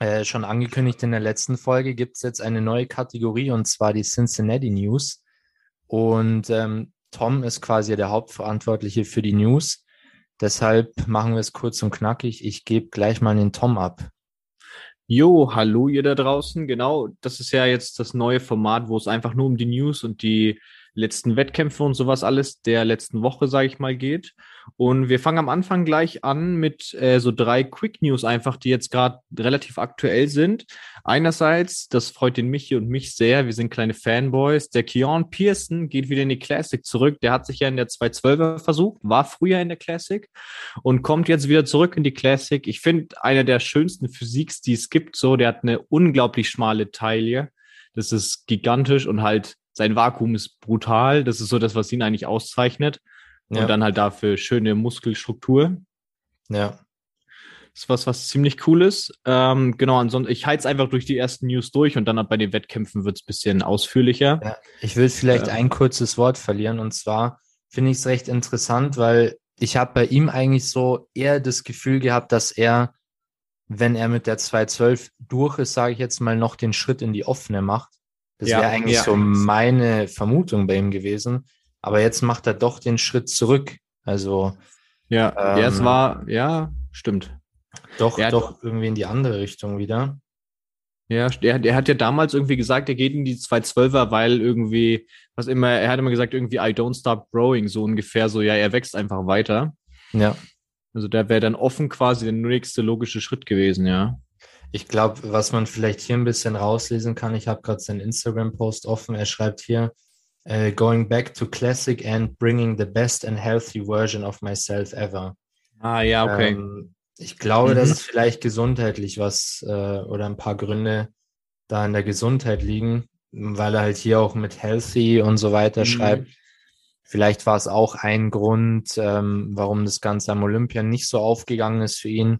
äh, schon angekündigt in der letzten Folge, gibt es jetzt eine neue Kategorie und zwar die Cincinnati News. Und ähm, Tom ist quasi der Hauptverantwortliche für die News. Deshalb machen wir es kurz und knackig. Ich gebe gleich mal den Tom ab. Jo, hallo ihr da draußen. Genau, das ist ja jetzt das neue Format, wo es einfach nur um die News und die letzten Wettkämpfe und sowas alles der letzten Woche, sage ich mal, geht. Und wir fangen am Anfang gleich an mit äh, so drei Quick News einfach, die jetzt gerade relativ aktuell sind. Einerseits, das freut den Michi und mich sehr, wir sind kleine Fanboys. Der Keon Pearson geht wieder in die Classic zurück. Der hat sich ja in der 212er versucht, war früher in der Classic und kommt jetzt wieder zurück in die Classic. Ich finde, einer der schönsten Physiks, die es gibt, so, der hat eine unglaublich schmale Taille. Das ist gigantisch und halt sein Vakuum ist brutal. Das ist so das, was ihn eigentlich auszeichnet. Und Ja. dann halt dafür schöne Muskelstruktur. Ja, Das ist was, was ziemlich cool ist. Ähm, genau, ansonsten, ich heiz einfach durch die ersten News durch und dann bei den Wettkämpfen wird es ein bisschen ausführlicher. ja. ich will vielleicht Ja. ein kurzes Wort verlieren und zwar finde ich es recht interessant, weil ich habe bei ihm eigentlich so eher das Gefühl gehabt, dass er, wenn er mit der 212 durch ist, sage ich jetzt mal, noch den Schritt in die offene macht. Das Ja, wäre eigentlich ja. so meine Vermutung bei ihm gewesen. Aber jetzt macht er doch den Schritt zurück. Also Ja, Ähm, es war, ja, stimmt. doch, Er hat- doch irgendwie in die andere Richtung wieder. Ja, der, der hat ja damals irgendwie gesagt, er geht in die 212er, weil irgendwie, was immer, er hat immer gesagt, irgendwie, I don't stop growing, so ungefähr, so, ja, er wächst einfach weiter. Ja. Also da wäre dann offen quasi der nächste logische Schritt gewesen, ja. Ich glaube, was man vielleicht hier ein bisschen rauslesen kann, ich habe gerade seinen Instagram-Post offen. Er schreibt hier, äh, going back to classic and bringing the best and healthy version of myself ever. Ah, ja, okay. Ähm, ich glaube, Mhm. dass es vielleicht gesundheitlich was äh, oder ein paar Gründe da in der Gesundheit liegen, weil er halt hier auch mit healthy und so weiter Mhm. schreibt. Vielleicht war es auch ein Grund, ähm, warum das Ganze am Olympia nicht so aufgegangen ist für ihn.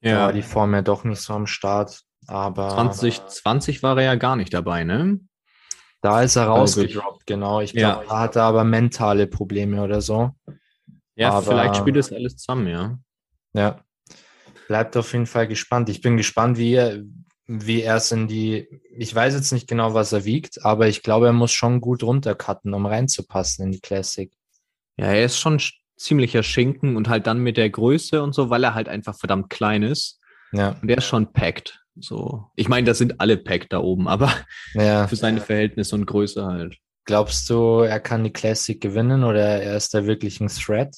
Da ja, war die Form ja doch nicht so am Start. Aber 2020 war er ja gar nicht dabei, ne? Da ist er rausgedroppt, genau. Ich Ja. glaube, da hat er aber mentale Probleme oder so. Ja, Aber- vielleicht spielt das alles zusammen, ja. Ja. Bleibt auf jeden Fall gespannt. Ich bin gespannt, wie er, wie er es in die, ich weiß jetzt nicht genau, was er wiegt, aber ich glaube, er muss schon gut runtercutten, um reinzupassen in die Classic. Ja, er ist schon sch- ziemlicher Schinken und halt dann mit der Größe und so, weil er halt einfach verdammt klein ist. Ja, Und der ist schon packed. So. Ich meine, das sind alle packed da oben, aber ja. für seine Verhältnisse und Größe halt. Glaubst du, er kann die Classic gewinnen oder er ist da wirklich ein Threat?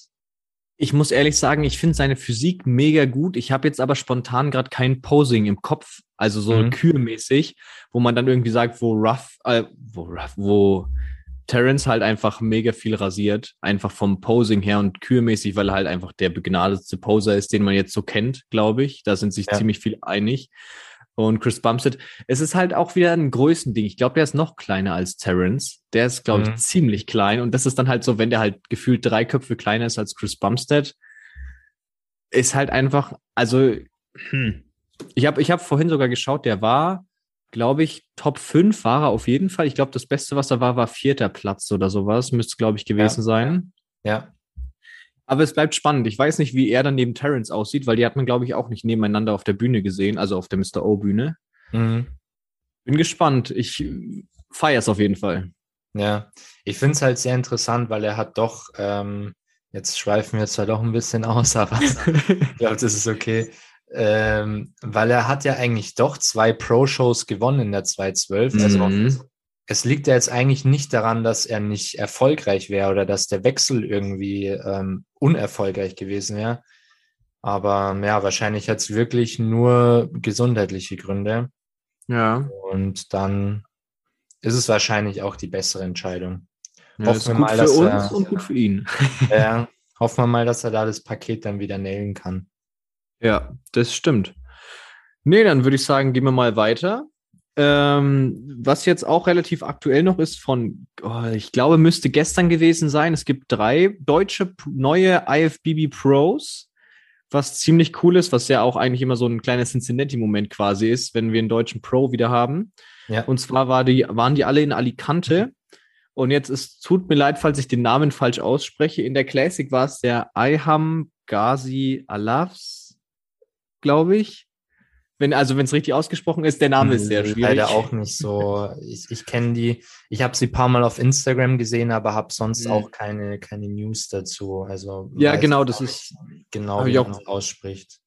Ich muss ehrlich sagen, ich finde seine Physik mega gut. Ich habe jetzt aber spontan gerade kein Posing im Kopf, also so Mhm. kürmäßig, wo man dann irgendwie sagt, wo Ruff, äh, wo Ruff, wo Terrence halt einfach mega viel rasiert, einfach vom Posing her und kürmäßig, weil er halt einfach der begnadete Poser ist, den man jetzt so kennt, glaube ich. Da sind sich Ja. ziemlich viel einig. Und Chris Bumstead, es ist halt auch wieder ein Größending. Ich glaube, der ist noch kleiner als Terrence. Der ist, glaube ich, Mhm. ziemlich klein. Und das ist dann halt so, wenn der halt gefühlt drei Köpfe kleiner ist als Chris Bumstead, ist halt einfach, also, hm. ich habe ich hab vorhin sogar geschaut, der war, glaube ich, Top 5 war er auf jeden Fall. Ich glaube, das Beste, was er war, war vierter Platz oder sowas. Müsste, glaube ich, gewesen Ja. sein. Ja, Aber es bleibt spannend. Ich weiß nicht, wie er dann neben Terrence aussieht, weil die hat man, glaube ich, auch nicht nebeneinander auf der Bühne gesehen, also auf der Mr. O-Bühne. mhm. Bin gespannt. Ich feiere es auf jeden Fall. Ja, ich finde es halt sehr interessant, weil er hat doch, ähm, jetzt schweifen wir zwar doch ein bisschen aus, aber ich glaube, das ist okay. Ähm, weil er hat ja eigentlich doch zwei Pro-Shows gewonnen in der 212. Also Mhm. Es liegt ja jetzt eigentlich nicht daran, dass er nicht erfolgreich wäre oder dass der Wechsel irgendwie ähm, unerfolgreich gewesen wäre. Aber ja, wahrscheinlich hat es wirklich nur gesundheitliche Gründe. Ja. Und dann ist es wahrscheinlich auch die bessere Entscheidung. ja Hoffen ist wir gut mal, für dass uns er- und gut für ihn. Ja, hoffen wir mal, dass er da das Paket dann wieder nailen kann. Ja, das stimmt. Nee, dann würde ich sagen, gehen wir mal weiter. Ähm, was jetzt auch relativ aktuell noch ist von, oh, ich glaube, müsste gestern gewesen sein. Es gibt drei deutsche neue IFBB Pros, was ziemlich cool ist, was ja auch eigentlich immer so ein kleiner Cincinnati-Moment quasi ist, wenn wir einen deutschen Pro wieder haben. Ja. Und zwar war die, waren die alle in Alicante. Und jetzt ist, tut mir leid, falls ich den Namen falsch ausspreche. In der Classic war es der Ayham Ghazi Alafs, glaube ich. Wenn, also wenn es richtig ausgesprochen ist, der Name ist sehr Nee, schwierig. Leider auch nicht so. Ich, ich kenne die, ich habe sie ein paar Mal auf Instagram gesehen, aber habe sonst Mhm. auch keine, keine News dazu. Also Ja, genau, das ist- genau, wie man es ausspricht.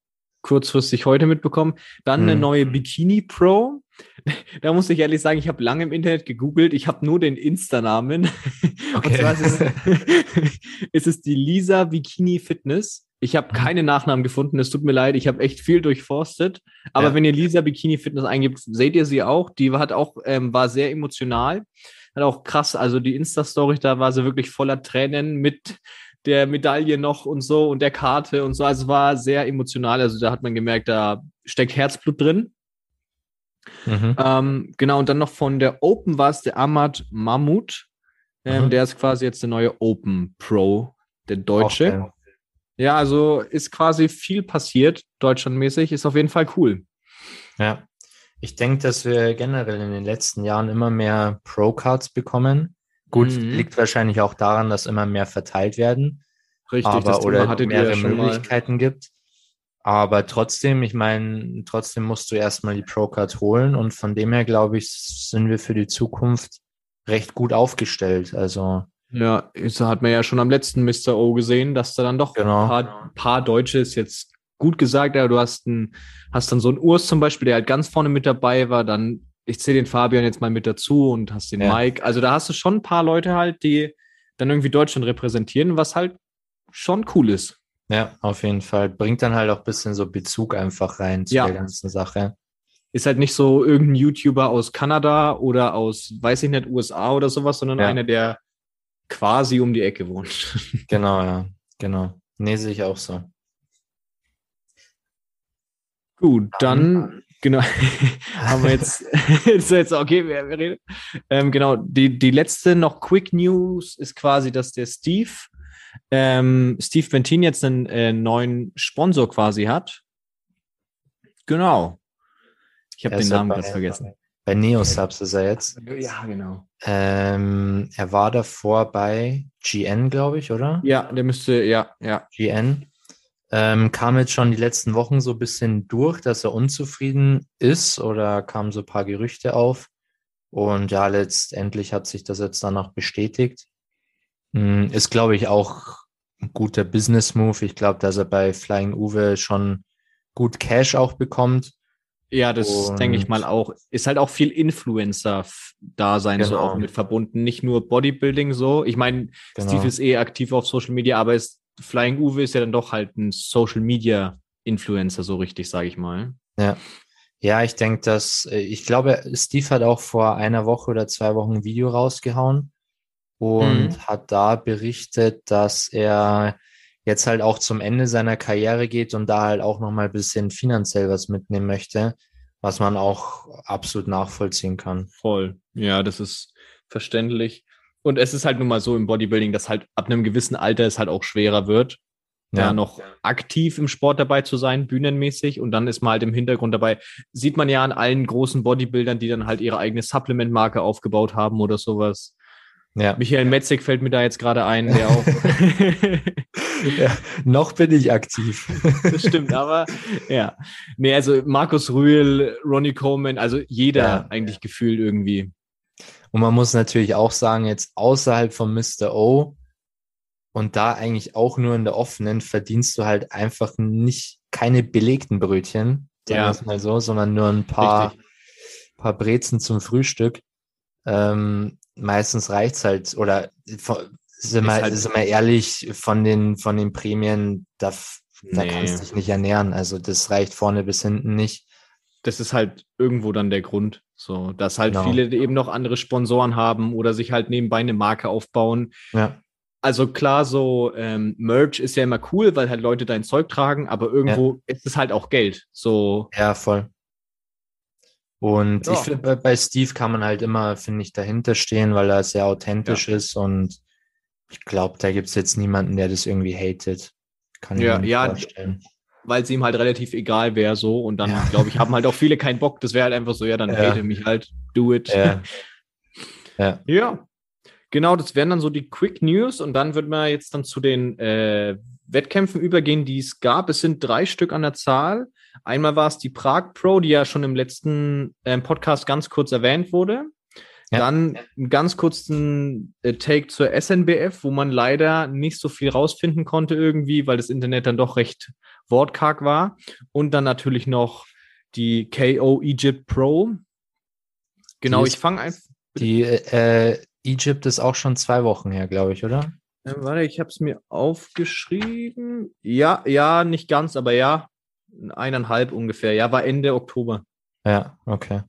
kurzfristig heute mitbekommen. Dann eine Mhm. neue Bikini Pro. Da muss ich ehrlich sagen, ich habe lange im Internet gegoogelt. Ich habe nur den Insta-Namen. Und Okay. zwar ist es, ist es die Lisa Bikini Fitness. Ich habe keine Nachnamen gefunden. Es tut mir leid. Ich habe echt viel durchforstet. Aber Ja. wenn ihr Lisa Bikini Fitness eingibt, seht ihr sie auch. Die hat auch, ähm, war sehr emotional. Hat auch krass, also die Insta-Story, da war sie wirklich voller Tränen mit der Medaille noch und so und der Karte und so. Also war sehr emotional. Also da hat man gemerkt, da steckt Herzblut drin. Mhm. Ähm, genau, und dann noch von der Open war es der Ahmad Mahmoud. Ähm, Mhm. Der ist quasi jetzt der neue Open Pro, der Deutsche. Auch, Ja, also ist quasi viel passiert, deutschlandmäßig. Ist auf jeden Fall cool. Ja. Ich denke, dass wir generell in den letzten Jahren immer mehr Pro-Cards bekommen. Gut, Mhm. liegt wahrscheinlich auch daran, dass immer mehr verteilt werden. Richtig, aber Thema oder hattet mehrere ja schon mal. Möglichkeiten gibt. Aber trotzdem, ich meine, trotzdem musst du erstmal die Pro-Card holen und von dem her, glaube ich, sind wir für die Zukunft recht gut aufgestellt. Also, Ja, das hat man ja schon am letzten Mr. O gesehen, dass da dann doch Genau. ein paar, paar Deutsche ist jetzt gut gesagt, aber du hast, einen, hast dann so einen Urs zum Beispiel, der halt ganz vorne mit dabei war, dann, ich zähle den Fabian jetzt mal mit dazu und hast den Ja. Mike. Also da hast du schon ein paar Leute halt, die dann irgendwie Deutschland repräsentieren, was halt schon cool ist. ja, auf jeden Fall. Bringt dann halt auch ein bisschen so Bezug einfach rein zu Ja. der ganzen Sache. Ist halt nicht so irgendein YouTuber aus Kanada oder aus, weiß ich nicht, USA oder sowas, sondern Ja. einer, der quasi um die Ecke wohnt. Genau, ja, genau. Nee, sehe ich auch so. Gut, dann, genau, haben wir jetzt, ist jetzt okay, wir, wir reden. Ähm, genau, die, die letzte noch Quick News ist quasi, dass der Steve, ähm, Steve Bentin jetzt einen äh, neuen Sponsor quasi hat. Genau. Ich habe den Namen gerade vergessen. Bei Neosubs ist er jetzt. Ja, genau. Ähm, er war davor bei GN, glaube ich, oder? Ja, der müsste, ja, ja. GN. Ähm, kam jetzt schon die letzten Wochen so ein bisschen durch, dass er unzufrieden ist oder kamen so ein paar Gerüchte auf. Und ja, letztendlich hat sich das jetzt danach bestätigt. Hm, Ist, glaube ich, auch ein guter Business-Move. Ich glaube, dass er bei Flying Uwe schon gut Cash auch bekommt. Ja, das denke ich mal auch. Ist halt auch viel Influencer-Dasein so Genau. auch mit verbunden. Nicht nur Bodybuilding so. Ich meine, Genau. Steve ist eh aktiv auf Social Media, aber ist, Flying Uwe ist ja dann doch halt ein Social Media Influencer, so richtig, sage ich mal. Ja. Ja, ich denke, dass, äh, ich glaube, Steve hat auch vor einer Woche oder zwei Wochen ein Video rausgehauen und Mhm. hat da berichtet, dass er jetzt halt auch zum Ende seiner Karriere geht und da halt auch nochmal ein bisschen finanziell was mitnehmen möchte, was man auch absolut nachvollziehen kann. Voll. Ja, das ist verständlich. Und es ist halt nun mal so im Bodybuilding, dass halt ab einem gewissen Alter es halt auch schwerer wird, ja. noch aktiv im Sport dabei zu sein, bühnenmäßig. Und dann ist man halt im Hintergrund dabei. Sieht man ja an allen großen Bodybuildern, die dann halt ihre eigene Supplement-Marke aufgebaut haben oder sowas. Ja. Michael Metzig fällt mir da jetzt gerade ein, der auch. ja. Noch bin ich aktiv. das stimmt, aber ja. Nee, also Markus Rühl, Ronnie Coleman, also jeder Ja. eigentlich gefühlt irgendwie. Und man muss natürlich auch sagen, jetzt außerhalb von Mr. O und da eigentlich auch nur in der offenen verdienst du halt einfach nicht keine belegten Brötchen, sagen Ja. wir es mal so, sondern nur ein paar, Richtig. paar Brezen zum Frühstück. Ähm, meistens reicht's halt, oder sind wir, halt- sind wir ehrlich, von den, von den Prämien, da, da Nee. kannst du dich nicht ernähren. Also das reicht vorne bis hinten nicht. Das ist halt irgendwo dann der Grund. So, dass halt Genau. viele eben noch andere Sponsoren haben oder sich halt nebenbei eine Marke aufbauen. Ja, Also klar, so ähm, Merch ist ja immer cool, weil halt Leute dein Zeug tragen, aber irgendwo ist es halt auch Geld. So, ja, voll. Und Ja. ich finde, bei, bei Steve kann man halt immer, finde ich, dahinter stehen, weil er sehr authentisch ist und ich glaube, da gibt es jetzt niemanden, der das irgendwie hatet. Kann ich Ja, mir ja, vorstellen. Weil es ihm halt relativ egal wäre so. Und dann, Ja. glaube ich, haben halt auch viele keinen Bock. Das wäre halt einfach so, ja, dann Ja. hate mich halt, do it. Ja. ja. Ja, genau, das wären dann so die Quick News und dann würden wir jetzt dann zu den äh, Wettkämpfen übergehen, die es gab. Es sind drei Stück an der Zahl. Einmal war es die Prag Pro, die ja schon im letzten ähm, Podcast ganz kurz erwähnt wurde. Ja. Dann einen ganz kurzen äh, Take zur SNBF, wo man leider nicht so viel rausfinden konnte irgendwie, weil das Internet dann doch recht wortkarg war. Und dann natürlich noch die KO Egypt Pro. Genau, ist- ich fange einfach. Die äh, Egypt ist auch schon zwei Wochen her, glaube ich, oder? Äh, warte, ich habe es mir aufgeschrieben. Ja, ja, nicht ganz, aber ja, eineinhalb ungefähr. Ja, war Ende Oktober. Ja, okay.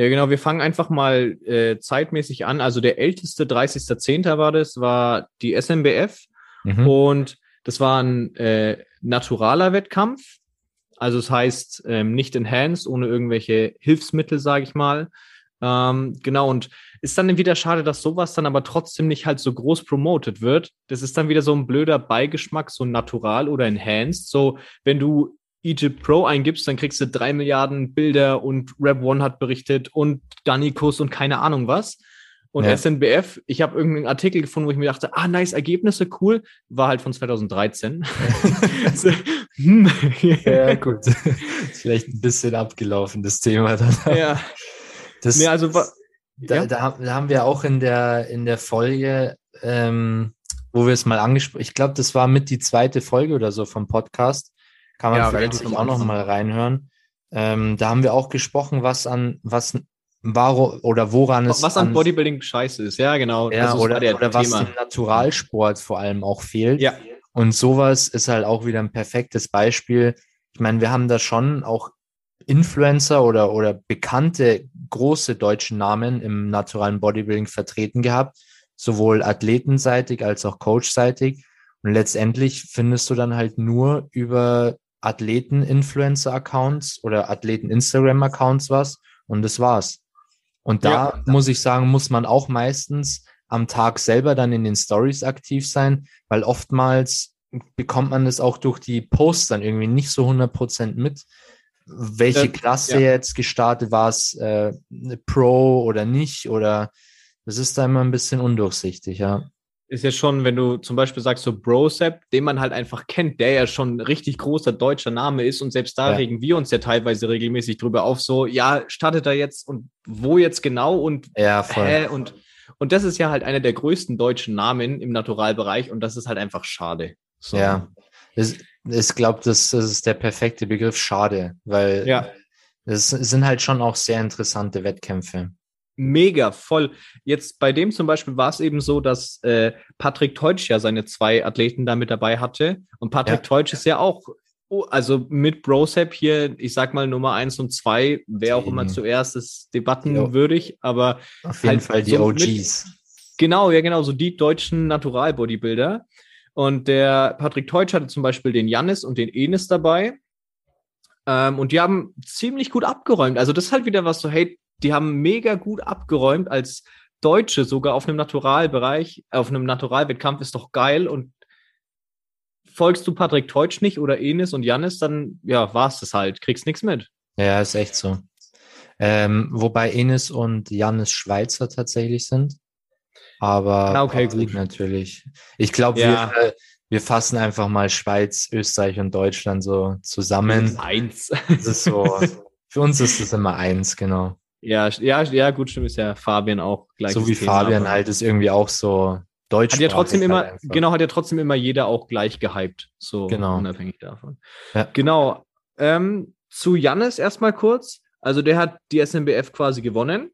Ja, genau, wir fangen einfach mal äh, zeitmäßig an. Also der älteste 30.10. war das, war die SMBF Mhm. und das war ein äh, naturaler Wettkampf. Also es heißt ähm, nicht enhanced, ohne irgendwelche Hilfsmittel, sage ich mal. Ähm, genau, und ist dann wieder schade, dass sowas dann aber trotzdem nicht halt so groß promoted wird. Das ist dann wieder so ein blöder Beigeschmack, so natural oder enhanced. So, wenn du Egypt Pro eingibst, dann kriegst du drei Milliarden Bilder und Rap One hat berichtet und Danikus und keine Ahnung was. Und Ja. SNBF, ich habe irgendeinen Artikel gefunden, wo ich mir dachte, ah, nice, Ergebnisse, cool, war halt von 2013. So, hm. Ja, gut. vielleicht ein bisschen abgelaufen, das Thema dann. ja. Das, Nee, also da, ja. da, haben- da haben wir auch in der, in der Folge, ähm, wo wir es mal angesprochen, ich glaube, das war mit die zweite Folge oder so vom Podcast. Kann man Ja, vielleicht auch noch mal reinhören. Ähm, da haben wir auch gesprochen, was an, was, waro, oder woran es was an Bodybuilding scheiße ist, ja, genau. ja, oder, oder was dem Naturalsport vor allem auch fehlt. Ja. Und sowas ist halt auch wieder ein perfektes Beispiel. Ich meine, wir haben da schon auch Influencer oder, oder bekannte große deutsche Namen im naturalen Bodybuilding vertreten gehabt, sowohl athletenseitig als auch coachseitig. Und letztendlich findest du dann halt nur über Athleten-Influencer-Accounts oder Athleten-Instagram-Accounts was und das war's. Und da Ja. muss ich sagen, muss man auch meistens am Tag selber dann in den Stories aktiv sein, weil oftmals bekommt man das auch durch die Posts dann irgendwie nicht so 100% mit. Welche Äh, Klasse ja. jetzt gestartet war es, äh, Pro oder nicht oder das ist da immer ein bisschen undurchsichtig, ja. Ist ja schon, wenn du zum Beispiel sagst, so Brosep, den man halt einfach kennt, der ja schon ein richtig großer deutscher Name ist und selbst da Ja. regen wir uns ja teilweise regelmäßig drüber auf, so, ja, startet er jetzt und wo jetzt genau und Ja, voll. hä und und das ist ja halt einer der größten deutschen Namen im Naturalbereich und das ist halt einfach schade. So. Ja, es, ich glaube, das, das ist der perfekte Begriff schade, weil Ja. es sind halt schon auch sehr interessante Wettkämpfe. Mega, voll. Jetzt bei dem zum Beispiel war es eben so, dass äh, Patrick Teutsch ja seine zwei Athleten da mit dabei hatte. Und Patrick Ja. Teutsch ist ja auch, oh, also mit Brosep hier, ich sag mal Nummer eins und zwei, wer auch immer zuerst ist debattenwürdig, aber Auf jeden Halt Fall die so mit- OGs. Genau, ja, genau, so die deutschen Natural-Bodybuilder. Und der Patrick Teutsch hatte zum Beispiel den Jannis und den Enes dabei. Ähm, und die haben ziemlich gut abgeräumt. Also das ist halt wieder was so, hey, die haben mega gut abgeräumt als Deutsche sogar auf einem Naturalbereich, auf einem Naturalwettkampf ist doch geil. Und folgst du Patrick Teutsch nicht oder Enes und Jannis, dann ja, war's das halt, kriegst nichts mit. Ja, ist echt so. Ähm, wobei Enes und Jannis Schweizer tatsächlich sind. Aber Na, okay, Patrick gut. natürlich. Ich glaube, Ja. wir, äh, wir fassen einfach mal Schweiz, Österreich und Deutschland so zusammen. Eins. Das ist so, für uns ist es immer eins, genau. Ja, ja, ja, gut, stimmt, ist ja Fabian auch gleich. so wie Fabian halt ist irgendwie auch so deutsch. Hat ja trotzdem immer, halt einfach. genau, hat ja trotzdem immer jeder auch gleich gehypt. So Genau. unabhängig davon. Ja. Genau. Ähm, zu Jannis erstmal kurz. Also der hat die SMBF quasi gewonnen.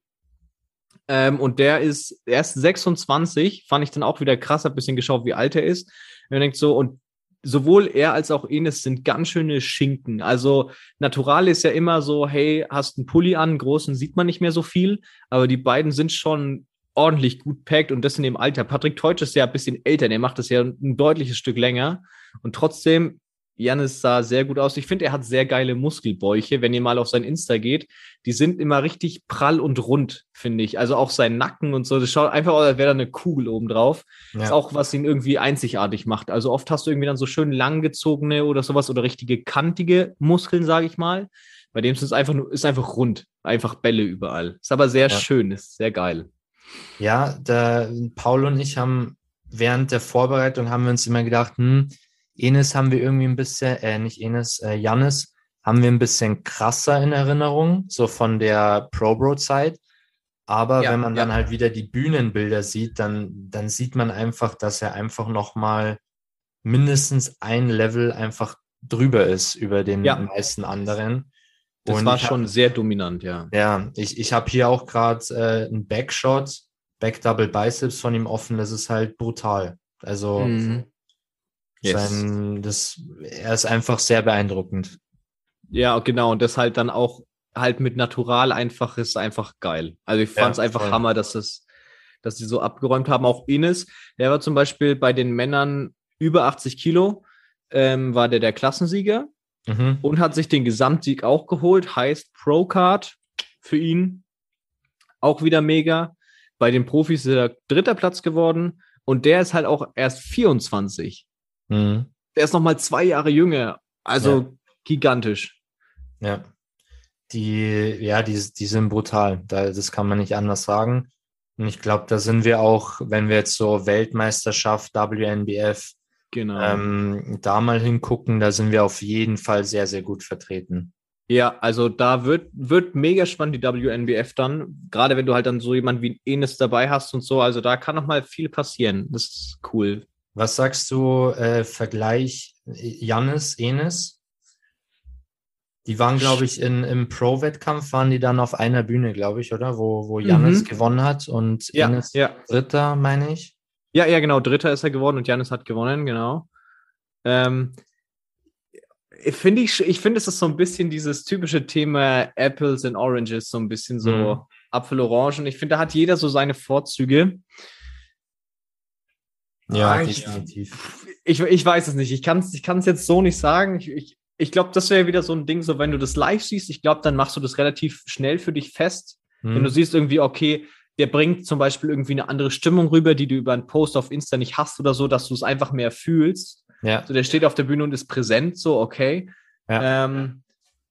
Ähm, und der ist erst 26, fand ich dann auch wieder krass, hab ein bisschen geschaut, wie alt er ist. Und man denkt so, und sowohl er als auch Enes sind ganz schöne Schinken. Also Natural ist ja immer so, hey, hast einen Pulli an, großen sieht man nicht mehr so viel, aber die beiden sind schon ordentlich gut packt und das in dem Alter. Patrick Teutsch ist ja ein bisschen älter, der macht das ja ein deutliches Stück länger und trotzdem Janis sah sehr gut aus. Ich finde, er hat sehr geile Muskelbäuche. Wenn ihr mal auf sein Insta geht, die sind immer richtig prall und rund, finde ich. Also auch sein Nacken und so. Das schaut einfach aus, als wäre da eine Kugel oben drauf. Ja. Ist auch, was ihn irgendwie einzigartig macht. Also oft hast du irgendwie dann so schön langgezogene oder sowas oder richtige kantige Muskeln, sage ich mal. Bei dem ist es einfach nur, ist einfach rund. Einfach Bälle überall. Ist aber sehr Ja. schön, ist sehr geil. Ja, der, Paul und ich haben während der Vorbereitung haben wir uns immer gedacht, hm, Enes haben wir irgendwie ein bisschen, äh, nicht Enes, äh, Jannis haben wir ein bisschen krasser in Erinnerung, so von der Pro-Bro-Zeit. Aber Ja, wenn man dann ja. halt wieder die Bühnenbilder sieht, dann, dann sieht man einfach, dass er einfach nochmal mindestens ein Level einfach drüber ist über den Ja. meisten anderen. Das Und war ich hab- schon sehr dominant, ja. ja, ich, ich habe hier auch gerade äh, einen Backshot, Back Double Biceps von ihm offen. Das ist halt brutal. Also Mhm. Yes. sein, das, er ist einfach sehr beeindruckend. Ja, genau. Und das halt dann auch halt mit Natural einfach ist einfach geil. Also ich Ja, fand es einfach voll. Hammer, dass es, dass sie so abgeräumt haben. Auch Ines, der war zum Beispiel bei den Männern über 80 Kilo, ähm, war der der Klassensieger Mhm. und hat sich den Gesamtsieg auch geholt. Heißt Pro Card für ihn auch wieder mega. Bei den Profis ist er dritter Platz geworden und der ist halt auch erst 24. Mhm. Der ist noch mal zwei Jahre jünger. Also Ja. gigantisch. Ja. Die, ja, die, die sind brutal. Da, das kann man nicht anders sagen. Und ich glaube, da sind wir auch, wenn wir jetzt so Weltmeisterschaft, WNBF, Genau. ähm, da mal hingucken, da sind wir auf jeden Fall sehr, sehr gut vertreten. Ja, also da wird, wird mega spannend die WNBF dann, gerade wenn du halt dann so jemand wie Enes dabei hast und so, also da kann noch mal viel passieren. Das ist cool. Was sagst du, äh, Vergleich Jannis, Enes? Die waren, glaube ich, in, im Pro-Wettkampf, waren die dann auf einer Bühne, glaube ich, oder? Wo, wo Jannis Mhm. gewonnen hat und Ja, Enes ja. Dritter, meine ich. Ja, ja, genau. Dritter ist er geworden und Janis hat gewonnen, genau. Ähm, finde ich, ich finde, es ist so ein bisschen dieses typische Thema Apples and Oranges, so ein bisschen so Mhm. Apfel, Orangen. Ich finde, da hat jeder so seine Vorzüge. Ja, Ah, ich- definitiv. Ich, ich weiß es nicht. Ich kann es ich kann's jetzt so nicht sagen. Ich, ich, ich glaube, das wäre wieder so ein Ding, so wenn du das live siehst, ich glaube, dann machst du das relativ schnell für dich fest. Wenn du Hm. siehst irgendwie, okay, der bringt zum Beispiel irgendwie eine andere Stimmung rüber, die du über einen Post auf Insta nicht hast oder so, dass du es einfach mehr fühlst. Ja, So, der steht auf der Bühne und ist präsent, so, okay. Ja. Ja, ähm,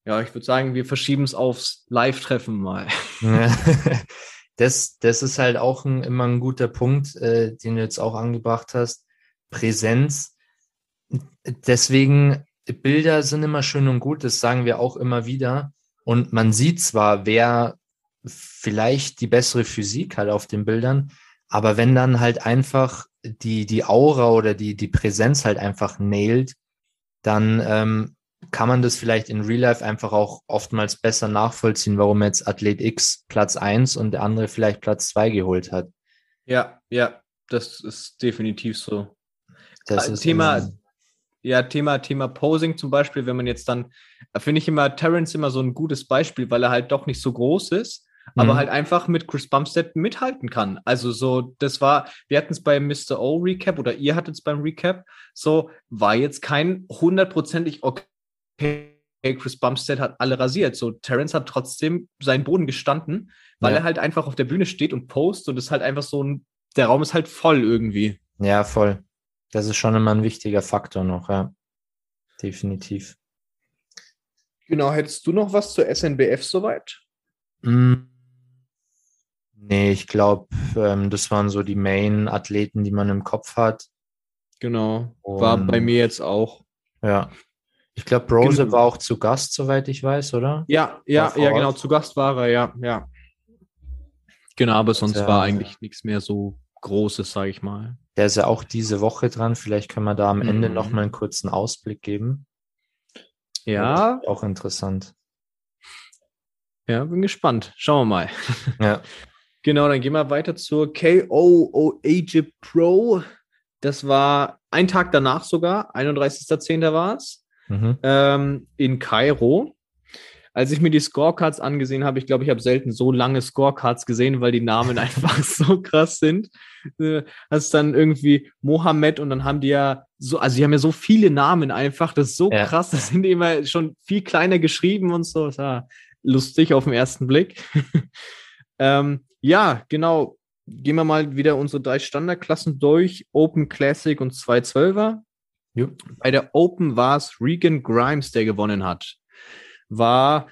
ja ich würde sagen, wir verschieben es aufs Live-Treffen mal. das, das ist halt auch ein, immer ein guter Punkt, äh, den du jetzt auch angebracht hast. Präsenz. Deswegen, Bilder sind immer schön und gut, das sagen wir auch immer wieder. Und man sieht zwar, wer vielleicht die bessere Physik hat auf den Bildern, aber wenn dann halt einfach die, die Aura oder die, die Präsenz halt einfach nailt, dann ähm, kann man das vielleicht in Real Life einfach auch oftmals besser nachvollziehen, warum jetzt Athlet X Platz 1 und der andere vielleicht Platz 2 geholt hat. Ja, ja, das ist definitiv so. Das Äh, ist Thema- immer- Ja, Thema, Thema Posing zum Beispiel, wenn man jetzt dann, da finde ich immer Terrence immer so ein gutes Beispiel, weil er halt doch nicht so groß ist, aber Mhm. halt einfach mit Chris Bumstead mithalten kann. Also so, das war, wir hatten es beim Mr. O Recap oder ihr hattet es beim Recap, so war jetzt kein hundertprozentig okay, Chris Bumstead hat alle rasiert. So, Terrence hat trotzdem seinen Boden gestanden, weil Ja. er halt einfach auf der Bühne steht und post und ist halt einfach so ein, der Raum ist halt voll irgendwie. Ja, voll. Das ist schon immer ein wichtiger Faktor noch, ja. Definitiv. Genau, hättest du noch was zur SNBF soweit? Mm. Nee, ich glaube, ähm, das waren so die Main-Athleten, die man im Kopf hat. Genau. War Und- bei mir jetzt auch. Ja. Ich glaube, Rose Genau. war auch zu Gast, soweit ich weiß, oder? Ja, ja, ja, genau. Zu Gast war er, ja, ja. Genau, aber sonst ja- war eigentlich nichts mehr so Großes, sage ich mal. Der ist ja auch diese Woche dran. Vielleicht können wir da am Ende Mhm. noch mal einen kurzen Ausblick geben. Ja, Auch interessant. ja, bin gespannt. Schauen wir mal. Ja. Genau, dann gehen wir weiter zur KO Egypt Pro. Das war ein Tag danach sogar, 31.10. war es. Mhm. ähm, in Kairo. als ich mir die Scorecards angesehen habe, ich glaube, ich habe selten so lange Scorecards gesehen, weil die Namen einfach so krass sind. Äh, Hast dann irgendwie Mohammed und dann haben die ja so, also die haben ja so viele Namen einfach, das ist so Ja. krass, das sind immer schon viel kleiner geschrieben und so. Das war lustig auf den ersten Blick. ähm, ja, genau. Gehen wir mal wieder unsere drei Standardklassen durch. Open Classic und 212er. Jo. Bei der Open war es Regan Grimes, der gewonnen hat. War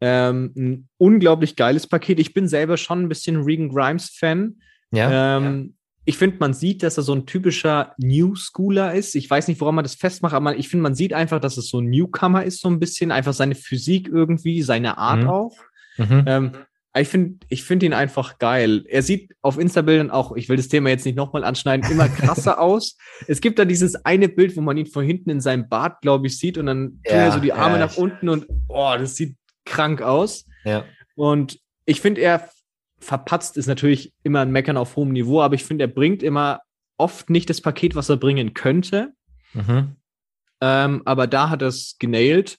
ähm, ein unglaublich geiles Paket. Ich bin selber schon ein bisschen Regan Grimes-Fan. Ja, Ähm, Ich finde, man sieht, dass er so ein typischer New Schooler ist. Ich weiß nicht, woran man das festmacht, aber ich finde, man sieht einfach, dass es so ein Newcomer ist, so ein bisschen. Einfach seine Physik irgendwie, seine Art Mhm. auch. mhm. Ähm, ich finde ich find ihn einfach geil. Er sieht auf Insta-Bildern auch, ich will das Thema jetzt nicht nochmal anschneiden, immer krasser aus. Es gibt da dieses eine Bild, wo man ihn von hinten in seinem Bart, glaube ich, sieht und dann tun Ja, er so die Arme ja, nach unten und oh, das sieht krank aus. ja. Und ich finde, er verpatzt ist natürlich immer ein Meckern auf hohem Niveau, aber ich finde, er bringt immer oft nicht das Paket, was er bringen könnte. Mhm. Ähm, aber da hat er es genailt.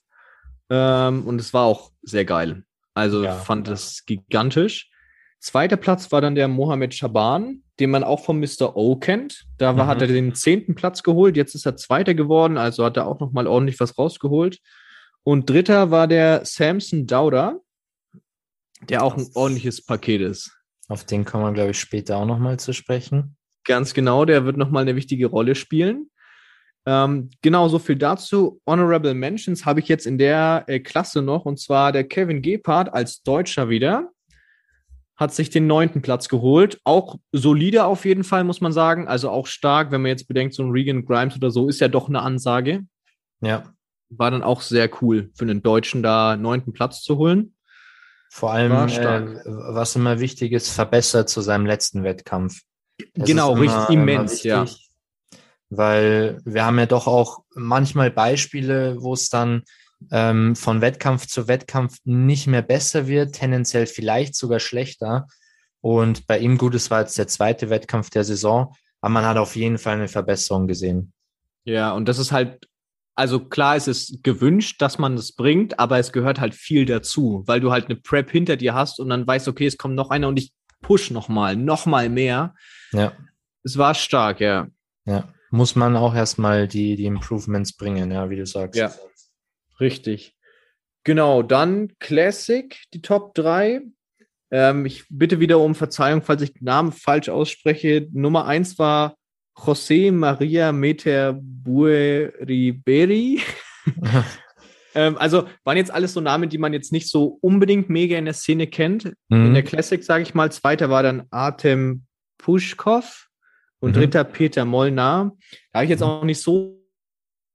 Ähm, und es war auch sehr geil. Also Ja. fand es gigantisch. Zweiter Platz war dann der Mohamed Shaban, den man auch von Mr. O kennt. Da war, Mhm. hat er den zehnten Platz geholt. Jetzt ist er Zweiter geworden, also hat er auch noch mal ordentlich was rausgeholt. Und Dritter war der Samson Dauder, der auch ein ordentliches Paket ist. Auf den kommen wir, glaube ich, später auch nochmal zu sprechen. Ganz genau, der wird nochmal eine wichtige Rolle spielen. Ähm, genau, so viel dazu. Honorable Mentions habe ich jetzt in der äh, Klasse noch, und zwar der Kevin Gebhardt als Deutscher wieder. Hat sich den neunten Platz geholt. Auch solide auf jeden Fall, muss man sagen. Also auch stark, wenn man jetzt bedenkt, so ein Regan Grimes oder so ist ja doch eine Ansage. Ja, War dann auch sehr cool für einen Deutschen da neunten Platz zu holen. vor allem, äh, was immer wichtig ist, verbessert zu seinem letzten Wettkampf. Das genau, richtig immens, ja. Weil wir haben ja doch auch manchmal Beispiele, wo es dann ähm, von Wettkampf zu Wettkampf nicht mehr besser wird, tendenziell vielleicht sogar schlechter. Und bei ihm, gut, es war jetzt der zweite Wettkampf der Saison, aber man hat auf jeden Fall eine Verbesserung gesehen. Ja, und das ist halt, also klar ist es gewünscht, dass man das bringt, aber es gehört halt viel dazu, weil du halt eine Prep hinter dir hast und dann weißt, okay, es kommt noch einer und ich push noch mal, noch mal mehr. Ja, Es war stark, ja. ja. Muss man auch erstmal die, die Improvements bringen, ja, wie du sagst. Ja. Richtig. Genau, dann Classic, die Top 3. Ähm, ich bitte wieder um Verzeihung, falls ich den Namen falsch ausspreche. Nummer 1 war José Maria Meterbueriberi. ähm, also waren jetzt alles so Namen, die man jetzt nicht so unbedingt mega in der Szene kennt. In Mhm. der Classic, sage ich mal. Zweiter war dann Artem Pushkov und Mhm. dritter Peter Molnar. Da habe ich jetzt auch nicht so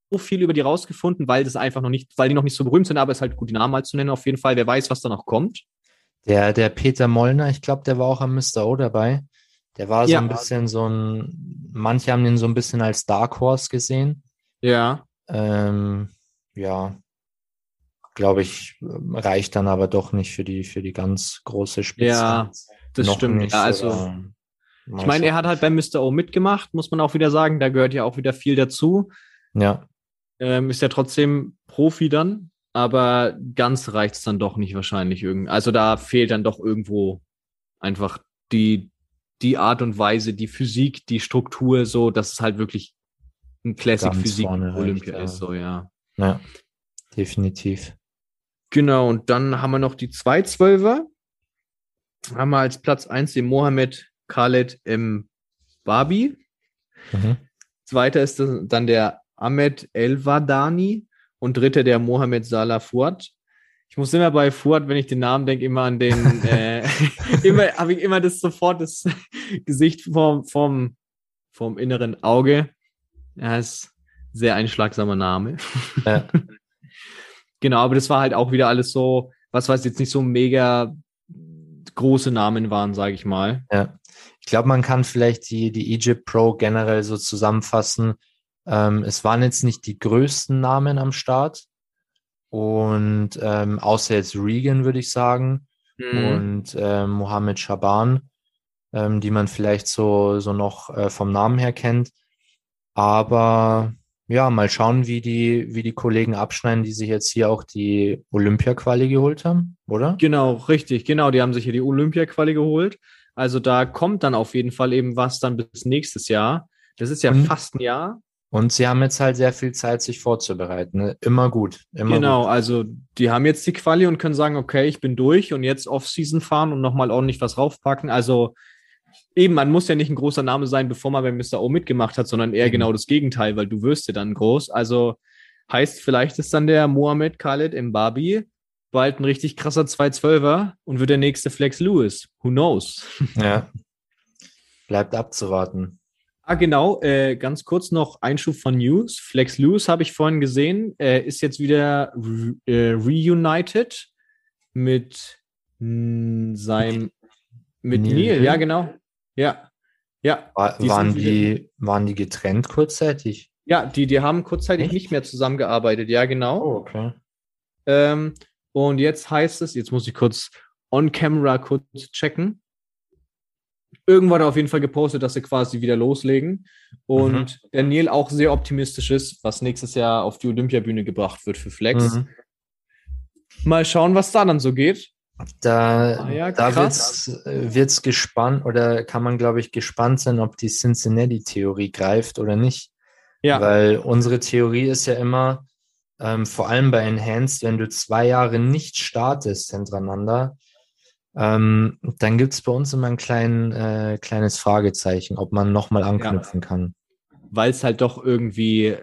so viel über die rausgefunden, weil das einfach noch nicht, weil die noch nicht so berühmt sind, aber es ist halt gut, die Namen mal zu nennen auf jeden Fall. Wer weiß, was da noch kommt. Der, der Peter Mollner, ich glaube, der war auch am Mr. O dabei. Der war so Ja. ein bisschen so ein, manche haben den so ein bisschen als Dark Horse gesehen. Ja. Ähm, ja, glaube ich, reicht dann aber doch nicht für die, für die ganz große Spitze. Ja, Das Noch stimmt. nicht, Ja, also, oder- mal ich meine, er hat halt beim Mr. O mitgemacht, muss man auch wieder sagen. Da gehört ja auch wieder viel dazu. Ja, Ähm, ist ja trotzdem Profi dann, aber ganz reicht es dann doch nicht wahrscheinlich irgendwie. Also da fehlt dann doch irgendwo einfach die, die Art und Weise, die Physik, die Struktur, so, dass es halt wirklich ein Classic Ganz Physik Olympia ja. ist, so, ja. ja, definitiv. Genau, und dann haben wir noch die 212er. Haben wir als Platz 1 den Mohamed Khaled M. Babi. Mhm. Zweiter ist dann der Ahmed Elvadani und dritter der Mohamed Salah Fuad. Ich muss immer bei Fuad, wenn ich den Namen denke, immer an den, äh, immer habe ich immer das sofort das Gesicht vom, vom, vom inneren Auge. Er ist ein sehr einschlagsamer Name. Ja. Genau, aber das war halt auch wieder alles so, was weiß jetzt nicht so mega große Namen waren, sage ich mal. Ja, ich glaube, man kann vielleicht die, die Egypt Pro generell so zusammenfassen. Ähm, es waren jetzt nicht die größten Namen am Start. Und ähm, außer jetzt Regan, würde ich sagen, Mhm. und ähm, Mohammed Shaban, ähm, die man vielleicht so, so noch äh, vom Namen her kennt. Aber ja, mal schauen, wie die, wie die Kollegen abschneiden, die sich jetzt hier auch die Olympia-Quali geholt haben, oder? Genau, richtig, genau. Die haben sich hier die Olympia-Quali geholt. Also da kommt dann auf jeden Fall eben was dann bis nächstes Jahr. Das ist ja Und- fast ein Jahr. Und sie haben jetzt halt sehr viel Zeit, sich vorzubereiten. Ne? Immer gut. Immer genau, Gut. also die haben jetzt die Quali und können sagen, okay, ich bin durch und jetzt Off-Season fahren und nochmal ordentlich was raufpacken. Also eben, man muss ja nicht ein großer Name sein, bevor man bei Mr. O mitgemacht hat, sondern eher Eben. genau das Gegenteil, weil du wirst ja dann groß. Also heißt, vielleicht ist dann der Mohamed Khaled Mbabi bald ein richtig krasser 212er und wird der nächste Flex Lewis. Who knows? Ja. Bleibt abzuwarten. Ah, genau. Äh, ganz kurz noch Einschub von News. Flex Lewis habe ich vorhin gesehen, äh, ist jetzt wieder re äh, reunited mit seinem mit Neil Neil. Ja, genau. Ja, ja, War, Die waren, die, waren die getrennt kurzzeitig? ja. Die, die haben kurzzeitig Echt? nicht mehr zusammengearbeitet. Ja, genau. Oh, okay. Ähm, und jetzt heißt es, jetzt muss ich kurz on camera kurz checken. Irgendwann auf jeden Fall gepostet, dass sie quasi wieder loslegen. Und der Neil auch sehr optimistisch ist, was nächstes Jahr auf die Olympiabühne gebracht wird für Flex. Mhm. Mal schauen, was da dann so geht. Da, Ah ja, da krass. wird's, äh, gespannt oder kann man, glaube ich, gespannt sein, ob die Cincinnati-Theorie greift oder nicht. Ja, Weil unsere Theorie ist ja immer, ähm, vor allem bei Enhanced, wenn du zwei Jahre nicht startest hintereinander, ähm, dann gibt es bei uns immer ein klein, äh, kleines Fragezeichen, ob man nochmal anknüpfen kann. weil es halt doch irgendwie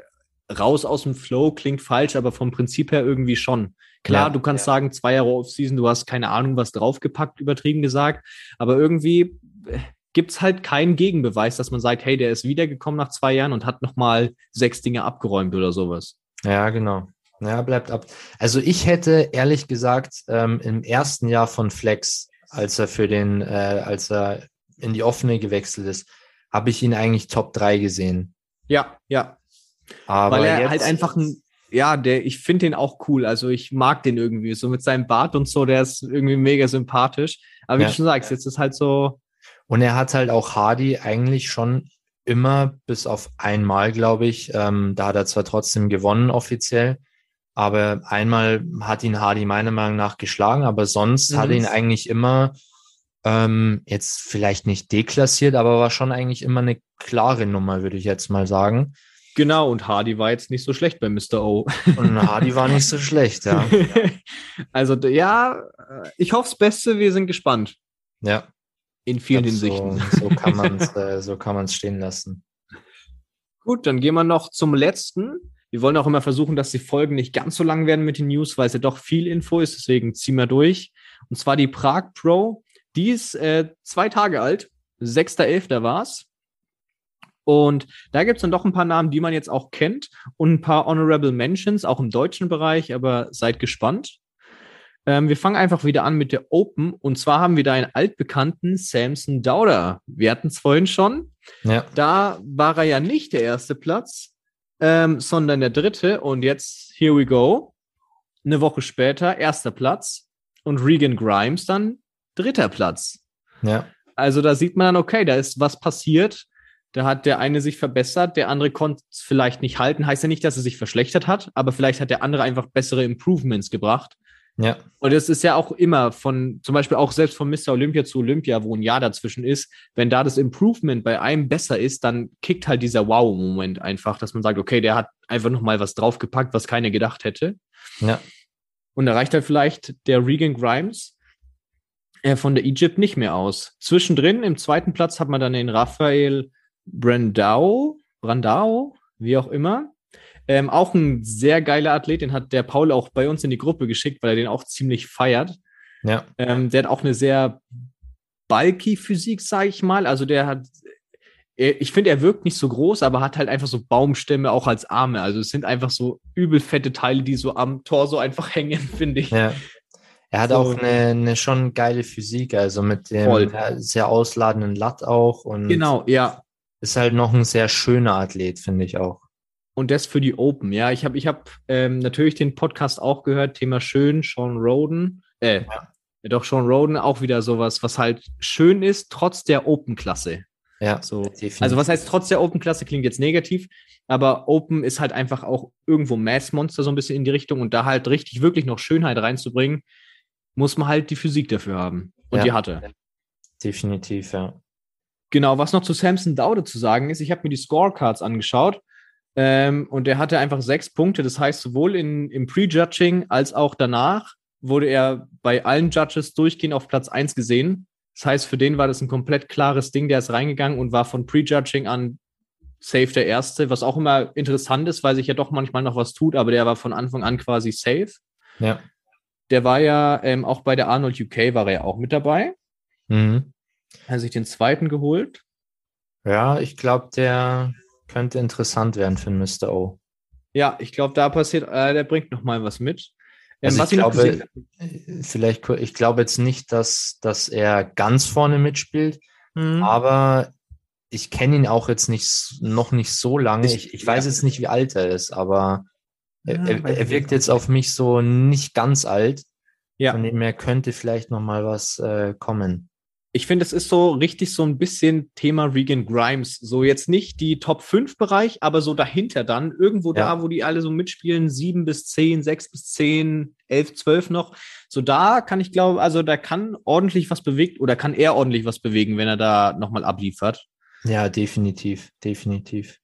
raus aus dem Flow klingt falsch, aber vom Prinzip her irgendwie schon. Klar, Ja. du kannst sagen, zwei Jahre Offseason, du hast keine Ahnung, was draufgepackt, übertrieben gesagt, aber irgendwie äh, gibt's halt keinen Gegenbeweis, dass man sagt, hey, der ist wiedergekommen nach zwei Jahren und hat nochmal sechs Dinge abgeräumt oder sowas. Ja, genau. Ja, bleibt ab. Also ich hätte ehrlich gesagt ähm, im ersten Jahr von Flex, als er für den, äh, als er in die offene gewechselt ist, habe ich ihn eigentlich Top 3 gesehen. Ja, ja. Aber weil er jetzt, halt einfach ein, ja, der, ich finde den auch cool. Also ich mag den irgendwie so mit seinem Bart und so, der ist irgendwie mega sympathisch. Aber wie Ja. du schon sagst, jetzt ist halt so, Und er hat halt auch Hardy eigentlich schon immer, bis auf einmal, glaube ich, ähm, da hat er zwar trotzdem gewonnen offiziell, aber einmal hat ihn Hardy meiner Meinung nach geschlagen, aber sonst Mhm. hat er ihn eigentlich immer ähm, jetzt vielleicht nicht deklassiert, aber war schon eigentlich immer eine klare Nummer, würde ich jetzt mal sagen. genau, und Hardy war jetzt nicht so schlecht bei Mr. O. Und Hardy war nicht so schlecht, ja. also ja, äh, ich hoffe das Beste, wir sind gespannt. Ja, In vielen so, Hinsichten. so kann man es äh, so kann es stehen lassen. Gut, dann gehen wir noch zum letzten. Wir wollen auch immer versuchen, dass die Folgen nicht ganz so lang werden mit den News, weil es ja doch viel Info ist, deswegen ziehen wir durch. Und zwar die Prag Pro. Die ist äh, zwei Tage alt. 6.11. war's. Und da gibt's dann doch ein paar Namen, die man jetzt auch kennt und ein paar Honorable Mentions, auch im deutschen Bereich, aber seid gespannt. Ähm, wir fangen einfach wieder an mit der Open. Und zwar haben wir da einen altbekannten Samson Dauder. Wir hatten es vorhin schon. Ja, Da war er ja nicht der erste Platz, ähm, sondern der dritte. Und jetzt, here we go. Eine Woche später, erster Platz. Und Regan Grimes dann dritter Platz. ja, Also da sieht man dann, okay, da ist was passiert. Da hat der eine sich verbessert, der andere konnte es vielleicht nicht halten. Heißt ja nicht, dass er sich verschlechtert hat, aber vielleicht hat der andere einfach bessere Improvements gebracht. Ja, Und das ist ja auch immer von, zum Beispiel auch selbst von Mr. Olympia zu Olympia, wo ein Jahr dazwischen ist, wenn da das Improvement bei einem besser ist, dann kickt halt dieser Wow-Moment einfach, dass man sagt, okay, der hat einfach nochmal was draufgepackt, was keiner gedacht hätte. ja. Und da reicht halt vielleicht der Regan Grimes äh, von der Egypt nicht mehr aus. Zwischendrin, im zweiten Platz, hat man dann den Raphael Brandau, Brandau, wie auch immer. Ähm, auch ein sehr geiler Athlet, den hat der Paul auch bei uns in die Gruppe geschickt, weil er den auch ziemlich feiert. ja. Ähm, der hat auch eine sehr bulky Physik, sage ich mal. Also der hat, ich finde, er wirkt nicht so groß, aber hat halt einfach so Baumstämme auch als Arme. Also es sind einfach so übel fette Teile, die so am Torso einfach hängen, finde ich. Ja. Er hat So. auch eine, eine schon geile Physik, also mit dem Voll. sehr ausladenden Latt auch und Genau, ja. ist halt noch ein sehr schöner Athlet, finde ich auch. Und das für die Open. Ja, ich habe ich hab, ähm, natürlich den Podcast auch gehört, Thema schön, Sean Roden. Äh, ja. doch, Sean Roden auch wieder sowas, was halt schön ist, trotz der Open-Klasse. Ja, So. definitiv. Also was heißt trotz der Open-Klasse klingt jetzt negativ, aber Open ist halt einfach auch irgendwo Mass-Monster so ein bisschen in die Richtung und da halt richtig wirklich noch Schönheit reinzubringen, muss man halt die Physik dafür haben. Und Ja. die hatte. definitiv, ja. Genau, was noch zu Samson Daude zu sagen ist, ich habe mir die Scorecards angeschaut ähm, und er hatte einfach sechs Punkte. Das heißt, sowohl in, im Prejudging als auch danach wurde er bei allen Judges durchgehend auf Platz eins gesehen. Das heißt, für den war das ein komplett klares Ding. Der ist reingegangen und war von Prejudging an safe der Erste, was auch immer interessant ist, weil sich ja doch manchmal noch was tut, aber der war von Anfang an quasi safe. Ja. Der war ja ähm, auch bei der Arnold UK war er ja auch mit dabei. Mhm. Hat sich den zweiten geholt. Ja, ich glaube, der könnte interessant werden für Mr. O. Ja, ich glaube, da passiert, äh, der bringt noch mal was mit. Ähm, Also ich glaube, vielleicht, ich glaube jetzt nicht, dass, dass er ganz vorne mitspielt, Mhm. aber ich kenne ihn auch jetzt nicht, noch nicht so lange. Ich- Ich, weiß jetzt nicht, wie alt er ist, aber er, Ja, er, weiß er ich wirkt jetzt auf mich so nicht ganz alt. Ja. Von dem her könnte vielleicht noch mal was äh, kommen. Ich finde, es ist so richtig so ein bisschen Thema Regan Grimes. So jetzt nicht die Top 5 Bereich, aber so dahinter dann, irgendwo Ja. da, wo die alle so mitspielen, 7 bis 10, 6 bis 10, 11, 12 noch. So da kann ich glaube, also da kann ordentlich was bewegt oder kann er ordentlich was bewegen, wenn er da nochmal abliefert. Ja, definitiv, definitiv.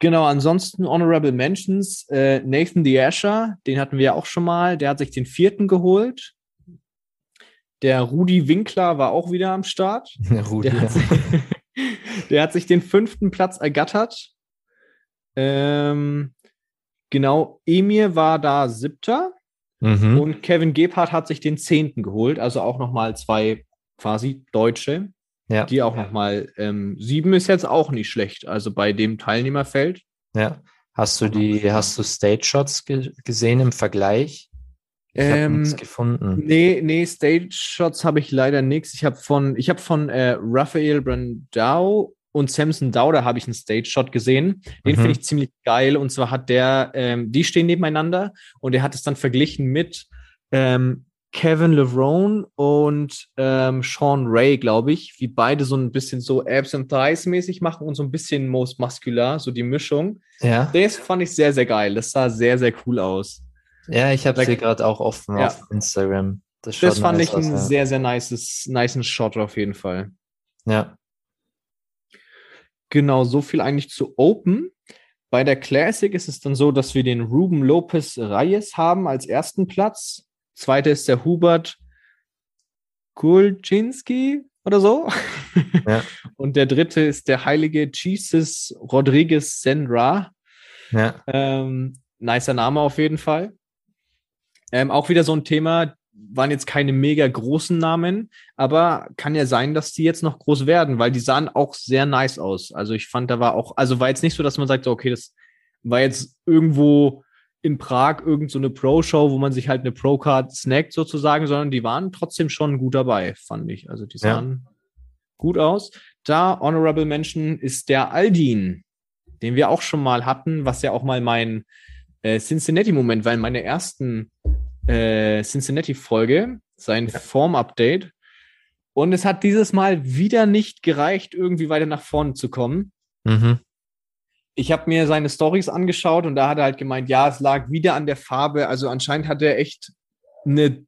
Genau, ansonsten Honorable Mentions, äh, Nathan the Asher, den hatten wir ja auch schon mal, der hat sich den vierten geholt. Der Rudi Winkler war auch wieder am Start. Rudi, Der hat, sich, der hat sich den fünften Platz ergattert. Ähm, genau, Emir war da siebter mhm. und Kevin Gebhardt hat sich den zehnten geholt, also auch nochmal zwei quasi Deutsche, ja, die auch nochmal, ähm, sieben ist jetzt auch nicht schlecht, also bei dem Teilnehmerfeld. ja. Hast du die, hast du Stage Shots ge gesehen im Vergleich? Ich habe Ähm, nichts gefunden. Nee, nee, Stage Shots habe ich leider nichts. Ich habe von, ich habe von äh, Raphael Brandau und Samson Dauder habe ich einen Stage Shot gesehen. Den Mhm. finde ich ziemlich geil. Und zwar hat der, ähm, die stehen nebeneinander und er hat es dann verglichen mit ähm, Kevin Levrone und ähm, Sean Ray, glaube ich, wie beide so ein bisschen so Abs and Thighs mäßig machen und so ein bisschen Most Muscular, so die Mischung. Ja, Das fand ich sehr, sehr geil. Das sah sehr, sehr cool aus. Ja, ich habe sie gerade auch offen Ja. auf Instagram. Das, Das fand nice ich einen aus, ja. sehr, sehr nices, nicen Shot auf jeden Fall. Ja, Genau, so viel eigentlich zu Open. Bei der Classic ist es dann so, dass wir den Ruben Lopez Reyes haben als ersten Platz. Zweiter ist der Hubert Kulczynski oder so. Ja. Und der dritte ist der heilige Jesus Rodriguez Senra. ja, Ähm, nicer Name auf jeden Fall. Ähm, auch wieder so ein Thema, waren jetzt keine mega großen Namen, aber kann ja sein, dass die jetzt noch groß werden, weil die sahen auch sehr nice aus. Also ich fand, da war auch, also war jetzt nicht so, dass man sagt, so, okay, das war jetzt irgendwo in Prag irgend so eine Pro-Show, wo man sich halt eine Pro-Card snackt sozusagen, sondern die waren trotzdem schon gut dabei, fand ich. Also die Ja. sahen gut aus. Da Honorable Mention ist der Aldin, den wir auch schon mal hatten, was ja auch mal mein äh, Cincinnati-Moment war in meiner ersten äh, Cincinnati-Folge, sein Form-Update. Und es hat dieses Mal wieder nicht gereicht, irgendwie weiter nach vorne zu kommen. mhm. Ich habe mir seine Stories angeschaut und da hat er halt gemeint, ja, es lag wieder an der Farbe. Also anscheinend hat er echt eine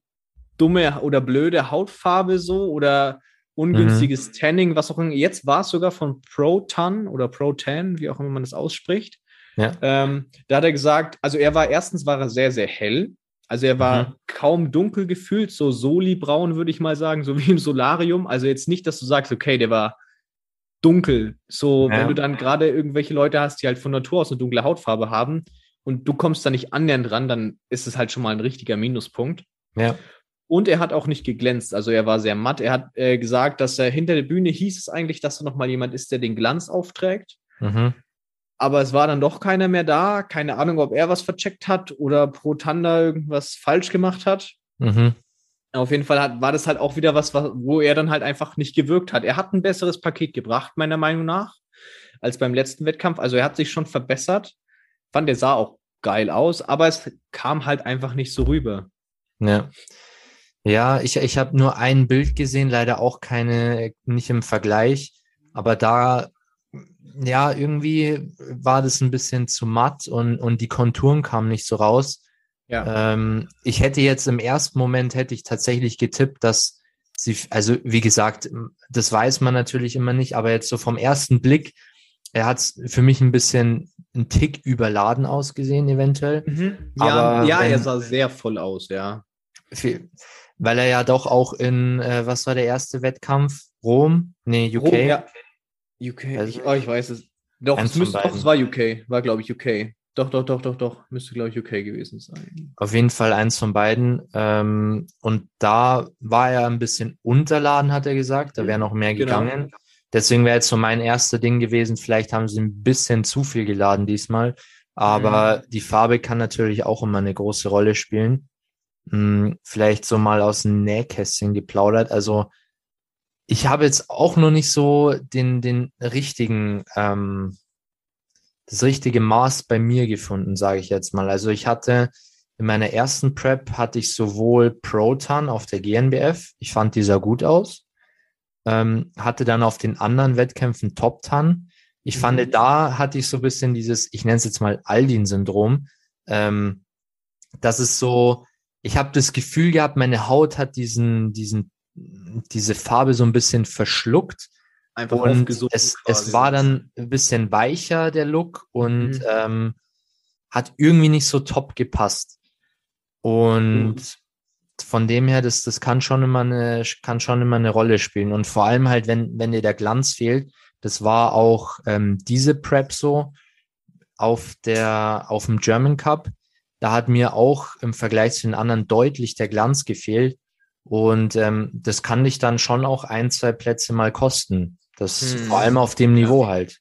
dumme oder blöde Hautfarbe so oder ungünstiges Tanning, was auch immer. Jetzt war es sogar von Pro-Tan oder Pro-Tan, wie auch immer man das ausspricht. Ja. Ähm, da hat er gesagt, also er war erstens war er sehr, sehr hell. Also er war Mhm. kaum dunkel gefühlt, so Soli-braun würde ich mal sagen, so wie im Solarium. Also jetzt nicht, dass du sagst, okay, der war dunkel. So, Ja. wenn du dann gerade irgendwelche Leute hast, die halt von Natur aus eine dunkle Hautfarbe haben und du kommst da nicht annähernd ran, dann ist es halt schon mal ein richtiger Minuspunkt. ja, Und er hat auch nicht geglänzt, also er war sehr matt. Er hat äh, gesagt, dass er hinter der Bühne hieß es eigentlich, dass da noch mal jemand ist, der den Glanz aufträgt. mhm. Aber es war dann doch keiner mehr da. Keine Ahnung, ob er was vercheckt hat oder Pro Tanda irgendwas falsch gemacht hat. Mhm. Auf jeden Fall hat, war das halt auch wieder was, wo er dann halt einfach nicht gewirkt hat. Er hat ein besseres Paket gebracht, meiner Meinung nach, als beim letzten Wettkampf. Also er hat sich schon verbessert. Fand, er sah auch geil aus, aber es kam halt einfach nicht so rüber. Ja. Ja, ich, ich habe nur ein Bild gesehen, leider auch keine, nicht im Vergleich, Aber da, ja, irgendwie war das ein bisschen zu matt und, und die Konturen kamen nicht so raus. Ja. Ähm, ich hätte jetzt im ersten Moment hätte ich tatsächlich getippt, dass sie, also wie gesagt, das weiß man natürlich immer nicht, aber jetzt so vom ersten Blick, er hat für mich ein bisschen einen Tick überladen ausgesehen, eventuell. Ja, Aber ja wenn- er sah sehr voll aus, ja. Viel- Weil er ja doch auch in, äh, was war der erste Wettkampf? Rom? Nee, UK. Rom, ja. UK, Also- ich, oh, ich weiß es. Doch, es, müsste, doch, es war UK, war glaube ich UK. Doch, doch, doch, doch, doch, müsste glaube ich UK gewesen sein. Auf jeden Fall eins von beiden. Ähm, und da war er ein bisschen unterladen, hat er gesagt. Da wäre noch mehr Genau. gegangen. Deswegen wäre jetzt so mein erster Ding gewesen. Vielleicht haben sie ein bisschen zu viel geladen diesmal. Aber Mhm. die Farbe kann natürlich auch immer eine große Rolle spielen. Hm, vielleicht so mal aus dem Nähkästchen geplaudert. Also ich habe jetzt auch noch nicht so den, den richtigen, ähm, das richtige Maß bei mir gefunden, sage ich jetzt mal. Also ich hatte in meiner ersten Prep hatte ich sowohl Proton auf der GNBF, ich fand die sah gut aus, ähm, hatte dann auf den anderen Wettkämpfen Top Tan. Ich Mhm. fand, da hatte ich so ein bisschen dieses, ich nenne es jetzt mal Aldin-Syndrom. Ähm, das ist so, ich habe das Gefühl gehabt, meine Haut hat diesen, diesen, diese Farbe so ein bisschen verschluckt. Einfach Und es, es war dann ein bisschen weicher, der Look, und Mhm. ähm, hat irgendwie nicht so top gepasst. Und Mhm. von dem her, das, das kann schon immer eine, kann schon immer eine Rolle spielen. Und vor allem halt, wenn, wenn dir der Glanz fehlt, das war auch ähm, diese Prep so auf der, auf dem German Cup. Da hat mir auch im Vergleich zu den anderen deutlich der Glanz gefehlt. Und ähm, das kann dich dann schon auch ein, zwei Plätze mal kosten. Das Hm. vor allem auf dem Niveau halt.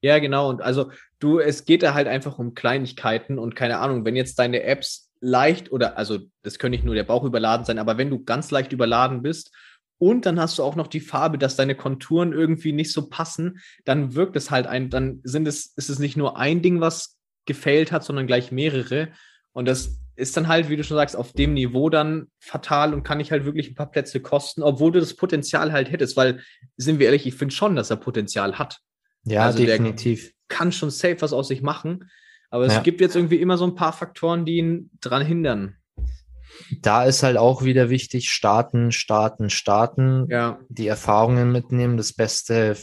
Ja, genau. Und also du, es geht da halt einfach um Kleinigkeiten und keine Ahnung, wenn jetzt deine Apps leicht oder, also das könnte nicht nur der Bauch überladen sein, aber wenn du ganz leicht überladen bist und dann hast du auch noch die Farbe, dass deine Konturen irgendwie nicht so passen, dann wirkt es halt ein, dann sind es, ist es nicht nur ein Ding, was gefailt hat, sondern gleich mehrere. Und das ist dann halt, wie du schon sagst, auf dem Niveau dann fatal und kann ich halt wirklich ein paar Plätze kosten, obwohl du das Potenzial halt hättest, weil, sind wir ehrlich, ich finde schon, dass er Potenzial hat Ja, Also der- definitiv. kann schon safe was aus sich machen. Aber es Ja. gibt jetzt irgendwie immer so ein paar Faktoren, die ihn dran hindern. Da ist halt auch wieder wichtig, starten, starten, starten. Ja, die Erfahrungen mitnehmen, das Beste,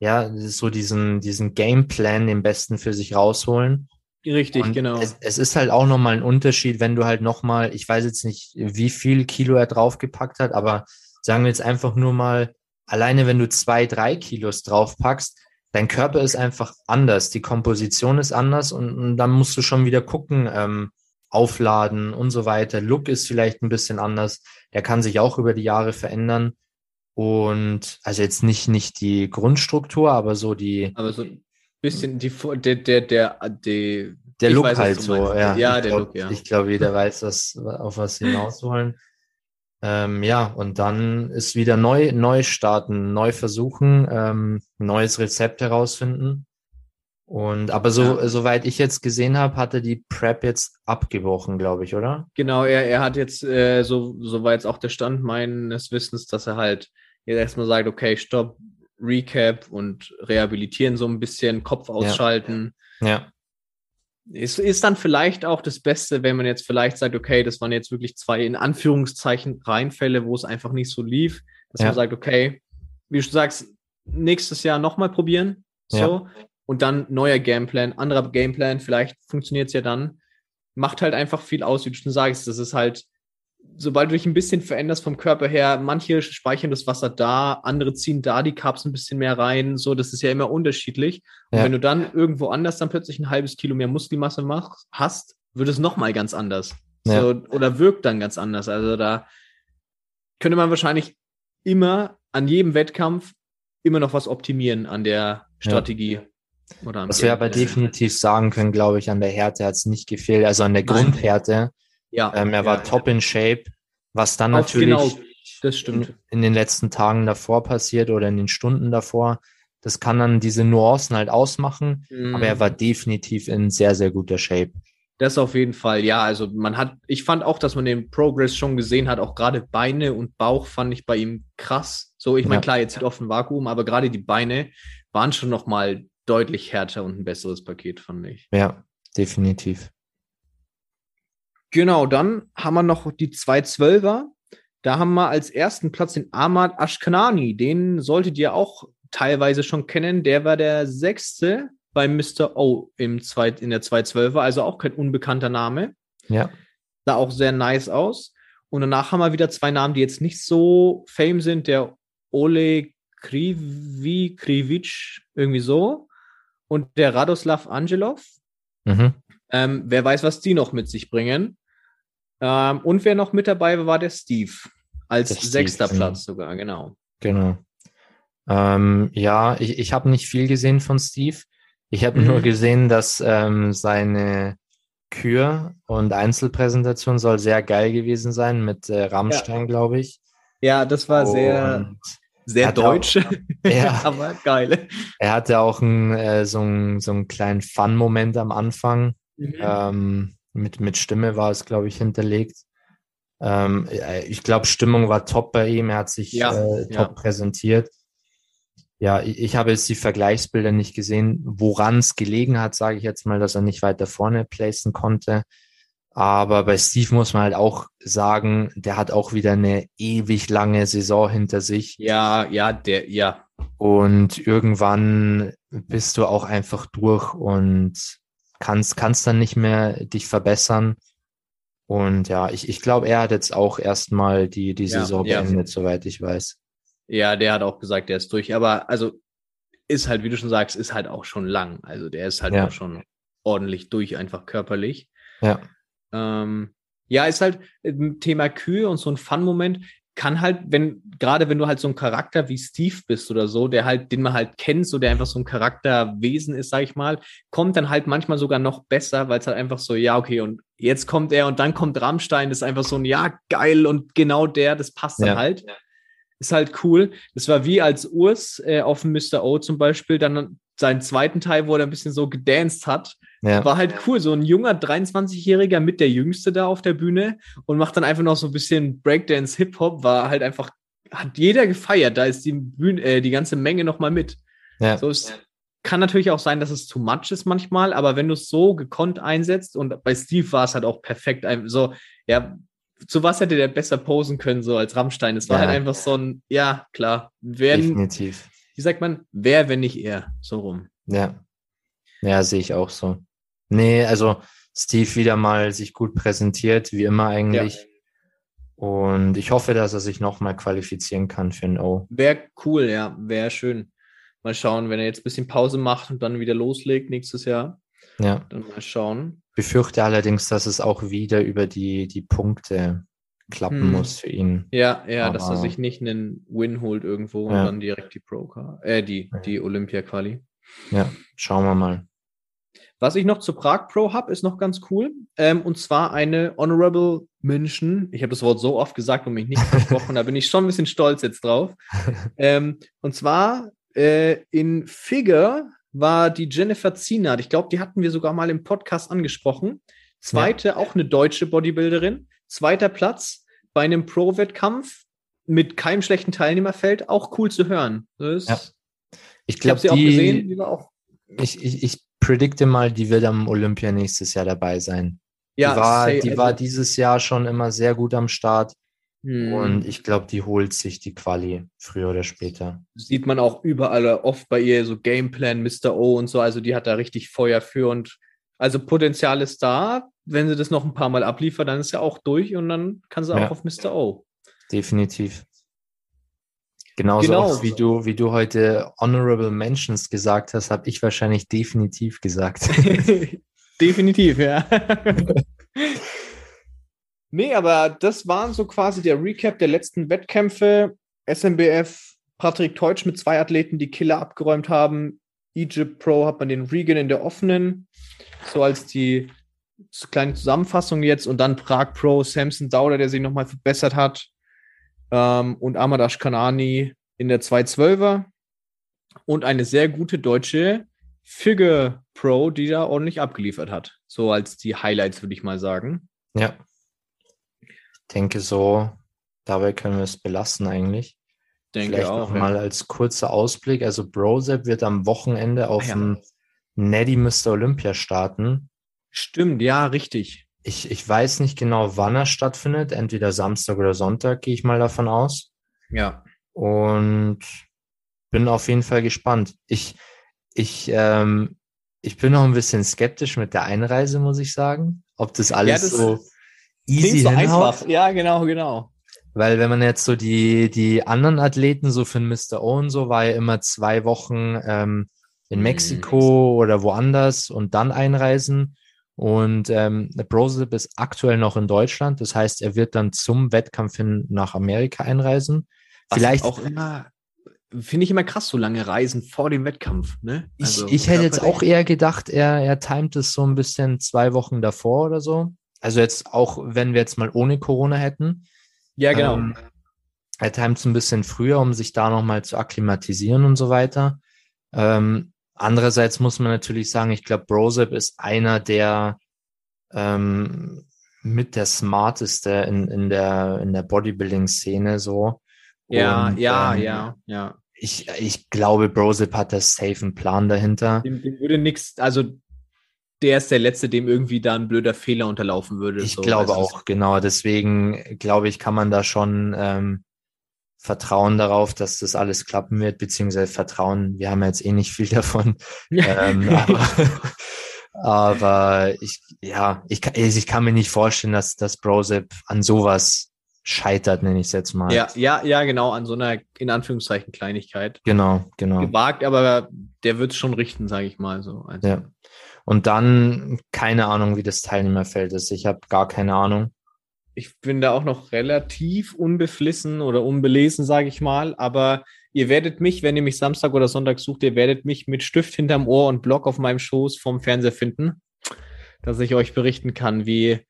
ja, so diesen, diesen Gameplan, den Besten für sich rausholen. Richtig, Und genau. Es, es ist halt auch nochmal ein Unterschied, wenn du halt nochmal, ich weiß jetzt nicht, wie viel Kilo er draufgepackt hat, aber sagen wir jetzt einfach nur mal, alleine wenn du zwei, drei Kilos draufpackst, dein Körper ist einfach anders, die Komposition ist anders und, und dann musst du schon wieder gucken, ähm, aufladen und so weiter. Look ist vielleicht ein bisschen anders. Der kann sich auch über die Jahre verändern. Und also jetzt nicht, nicht die Grundstruktur, aber so die, Aber so bisschen die, der, der, der, der, der Look weiß, halt so. meinst. Ja, Ja, ich der glaub, Look, ja. Ich glaube, jeder weiß, was, auf was sie hinaus wollen. Ähm, ja, und dann ist wieder neu, neu starten, neu versuchen, ähm, neues Rezept herausfinden. Und aber so, Ja. soweit ich jetzt gesehen habe, hat er die Prep jetzt abgebrochen, glaube ich, oder? genau, er, er hat jetzt, äh, so, so war jetzt auch der Stand meines Wissens, dass er halt jetzt erstmal sagt, okay, stopp, Recap und rehabilitieren so ein bisschen, Kopf ausschalten. Ja, Es ist dann vielleicht auch das Beste, wenn man jetzt vielleicht sagt, okay, das waren jetzt wirklich zwei in Anführungszeichen Reinfälle, wo es einfach nicht so lief, dass Ja. man sagt, okay, wie du sagst, nächstes Jahr nochmal probieren, so, Ja. und dann neuer Gameplan, anderer Gameplan, vielleicht funktioniert es ja dann. Macht halt einfach viel aus, wie du schon sagst, das ist halt, sobald du dich ein bisschen veränderst vom Körper her, manche speichern das Wasser da, andere ziehen da die Carbs ein bisschen mehr rein, so, das ist ja immer unterschiedlich. Und Ja. wenn du dann irgendwo anders dann plötzlich ein halbes Kilo mehr Muskelmasse machst, hast, wird es nochmal ganz anders. Ja. So, oder wirkt dann ganz anders. Also da könnte man wahrscheinlich immer an jedem Wettkampf immer noch was optimieren an der Strategie. Oder am was wir aber definitiv sagen können, glaube ich, an der Härte hat es nicht gefehlt, also an der. Grundhärte. Ja, Ähm, er war ja, top in Shape, was dann Auf- natürlich genau, das stimmt. in, in den letzten Tagen davor passiert oder in den Stunden davor. Das kann dann diese Nuancen halt ausmachen, Mhm. aber er war definitiv in sehr, sehr guter Shape. Das auf jeden Fall, ja. Also man hat, ich fand auch, dass man den Progress schon gesehen hat. Auch gerade Beine und Bauch fand ich bei ihm krass. So, ich meine, Ja. klar, jetzt sieht oft ein Vakuum, aber gerade die Beine waren schon noch mal deutlich härter und ein besseres Paket, fand ich. Ja, definitiv. Genau, dann haben wir noch die 212er. Da haben wir als ersten Platz den Ahmad Ashkanani. Den solltet ihr auch teilweise schon kennen. Der war der sechste bei Mr. O im Zweit, in der 212er, also auch kein unbekannter Name. Ja, Sah auch sehr nice aus. Und danach haben wir wieder zwei Namen, die jetzt nicht so fame sind. Der Ole Krivi, Krivic, irgendwie so. Und der Radoslav Angelov. mhm. Ähm, wer weiß, was die noch mit sich bringen. Ähm, und wer noch mit dabei war, war der Steve. Als Der Steve, sechster genau. Platz sogar, genau. genau. Ähm, ja, ich, ich habe nicht viel gesehen von Steve. Ich habe Mhm. nur gesehen, dass ähm, seine Kür- und Einzelpräsentation soll sehr geil gewesen sein mit äh, Rammstein, glaube ich. Ja, das war sehr, Und sehr auch- deutsch, Ja. aber geil. er hatte auch einen, äh, so, einen, so einen kleinen Fun-Moment am Anfang. Mhm. Ähm, mit, mit Stimme war es, glaube ich, hinterlegt. Ähm, äh, ich glaube, Stimmung war top bei ihm. Er hat sich Ja, äh, top ja. präsentiert. Ja, ich, ich habe jetzt die Vergleichsbilder nicht gesehen, woran es gelegen hat, sage ich jetzt mal, dass er nicht weiter vorne placen konnte. Aber bei Steve muss man halt auch sagen, der hat auch wieder eine ewig lange Saison hinter sich. Ja, ja, der, ja. Und irgendwann bist du auch einfach durch und kannst, kannst dann nicht mehr dich verbessern. Und ja, ich, ich glaube, er hat jetzt auch erstmal die, die Ja, Saison ja. beendet, soweit ich weiß. Ja, der hat auch gesagt, der ist durch. Aber also ist halt, wie du schon sagst, ist halt auch schon lang. Also der ist halt Ja. auch schon ordentlich durch, einfach körperlich. Ja, Ähm, ja, ist halt ein Thema Kühe und so ein Fun-Moment kann halt, wenn, gerade wenn du halt so ein Charakter wie Steve bist oder so, der halt, den man halt kennt, so der einfach so ein Charakterwesen ist, sag ich mal, kommt dann halt manchmal sogar noch besser, weil es halt einfach so, ja, okay, und jetzt kommt er und dann kommt Rammstein, das ist einfach so ein, ja, geil und genau der, das passt dann Ja. halt. Ist halt cool. Das war wie als Urs äh, auf dem Mr. O zum Beispiel dann seinen zweiten Teil, wo er ein bisschen so gedanced hat, ja, war halt cool, so ein junger 23-Jähriger mit der Jüngste da auf der Bühne und macht dann einfach noch so ein bisschen Breakdance, Hip-Hop, war halt einfach, hat jeder gefeiert, da ist die Bühne, äh, die ganze Menge nochmal mit. ja, So es kann natürlich auch sein, dass es too much ist manchmal, aber wenn du es so gekonnt einsetzt und bei Steve war es halt auch perfekt, so, ja, zu was hätte der besser posen können, so als Rammstein? Es war Ja. halt einfach so ein, ja, klar, wer, definitiv. wie sagt man, wer, wenn nicht er, so rum. Ja, ja, sehe ich auch so. Nee, also Steve wieder mal sich gut präsentiert, wie immer eigentlich. Und ich hoffe, dass er sich nochmal qualifizieren kann für ein O. Wäre cool, ja, wäre schön. Mal schauen, wenn er jetzt ein bisschen Pause macht und dann wieder loslegt nächstes Jahr, Ja. dann mal schauen. Befürchte allerdings, dass es auch wieder über die, die Punkte klappen Hm. muss für ihn. Ja, ja, dass er Aber- sich nicht einen Win holt irgendwo und Ja. dann direkt die Pro äh, die, Ja. die Olympia-Quali. Ja, schauen wir mal. Was ich noch zu Prag Pro habe, ist noch ganz cool. Ähm, und zwar eine Honorable Mention. Ich habe das Wort so oft gesagt und mich nicht versprochen, da bin ich schon ein bisschen stolz jetzt drauf. Ähm, und zwar äh, in Figure war die Jennifer Zienert. Ich glaube, die hatten wir sogar mal im Podcast angesprochen. Zweite, auch eine deutsche Bodybuilderin. Zweiter Platz bei einem Pro-Wettkampf mit keinem schlechten Teilnehmerfeld. Auch cool zu hören. Ja. Ich glaube, sie auch gesehen. Die war auch. ich, ich, ich predikte mal, die wird am Olympia nächstes Jahr dabei sein. Ja, die war, die war dieses Jahr schon immer sehr gut am Start Hm. und ich glaube, die holt sich die Quali früher oder später. sieht man auch überall oft bei ihr so Gameplan, Mr. O und so. Also die hat da richtig Feuer für und also Potenzial ist da. Wenn sie das noch ein paar Mal abliefert, dann ist sie auch durch und dann kann sie Ja. auch auf Mr. O. Definitiv. Genauso Genau. auch wie du, wie du heute Honorable Mentions gesagt hast, habe ich wahrscheinlich definitiv gesagt. Definitiv, ja. nee, aber das waren so quasi der Recap der letzten Wettkämpfe. SMBF, Patrick Teutsch mit zwei Athleten, die Killer abgeräumt haben. Egypt Pro hat man den Regan in der offenen, so als die kleine Zusammenfassung jetzt. Und dann Prag Pro, Samson Dauder, der sich nochmal verbessert hat. Ähm, und Amadash Kanani in der 212er. Und eine sehr gute deutsche Figure Pro, die da ordentlich abgeliefert hat. So als die Highlights, würde ich mal sagen. Ja. Ich denke so, dabei können wir es belassen eigentlich. Denke Vielleicht auch. noch ja. mal als kurzer Ausblick. Also Brosep wird am Wochenende auf Ah, ja. dem Neddy Mr. Olympia starten. Stimmt, ja, richtig. Ich, ich weiß nicht genau, wann er stattfindet. Entweder Samstag oder Sonntag, gehe ich mal davon aus. Ja. Und bin auf jeden Fall gespannt. Ich, ich, ähm, ich bin noch ein bisschen skeptisch mit der Einreise, muss ich sagen. Ob das alles das so easy so hinhaut. einfach. Ja, genau, genau. Weil wenn man jetzt so die, die anderen Athleten, so für Mr. Owen, so war ja immer zwei Wochen ähm, in Mhm. Mexiko oder woanders und dann einreisen. Und ähm, Brosip ist aktuell noch in Deutschland. Das heißt, er wird dann zum Wettkampf hin nach Amerika einreisen. Was Vielleicht auch immer, finde ich immer krass, so lange Reisen vor dem Wettkampf. Ne? Ich, ich hätte jetzt auch eher gedacht, er, er timet es so ein bisschen zwei Wochen davor oder so. Also jetzt auch, wenn wir jetzt mal ohne Corona hätten. Ja, genau. Ähm, er timet es ein bisschen früher, um sich da nochmal zu akklimatisieren und so weiter. Ähm, andererseits muss man natürlich sagen, ich glaube, Brosep ist einer der ähm, mit der smarteste in, in der, in der Bodybuilding-Szene so. ja, Und, ja, ähm, ja, ja. Ich, ich glaube, Brosip hat das safe einen Plan dahinter. Dem, dem würde nichts, also der ist der Letzte, dem irgendwie da ein blöder Fehler unterlaufen würde. Ich so. glaube Also auch, genau. Deswegen glaube ich, kann man da schon ähm, vertrauen darauf, dass das alles klappen wird, beziehungsweise vertrauen. Wir haben ja jetzt eh nicht viel davon. ähm, aber, aber ich, ja, ich, kann- ich kann mir nicht vorstellen, dass das Brosep an sowas scheitert, nenne ich es jetzt mal. ja, ja, ja, genau, an so einer, in Anführungszeichen, Kleinigkeit. Genau, genau. Gewagt, aber der wird es schon richten, sage ich mal so. Also, Ja. Und dann keine Ahnung, wie das Teilnehmerfeld ist. Ich habe gar keine Ahnung. Ich bin da auch noch relativ unbeflissen oder unbelesen, sage ich mal, aber ihr werdet mich, wenn ihr mich Samstag oder Sonntag sucht, ihr werdet mich mit Stift hinterm Ohr und Block auf meinem Schoß vom Fernseher finden, dass ich euch berichten kann, wie,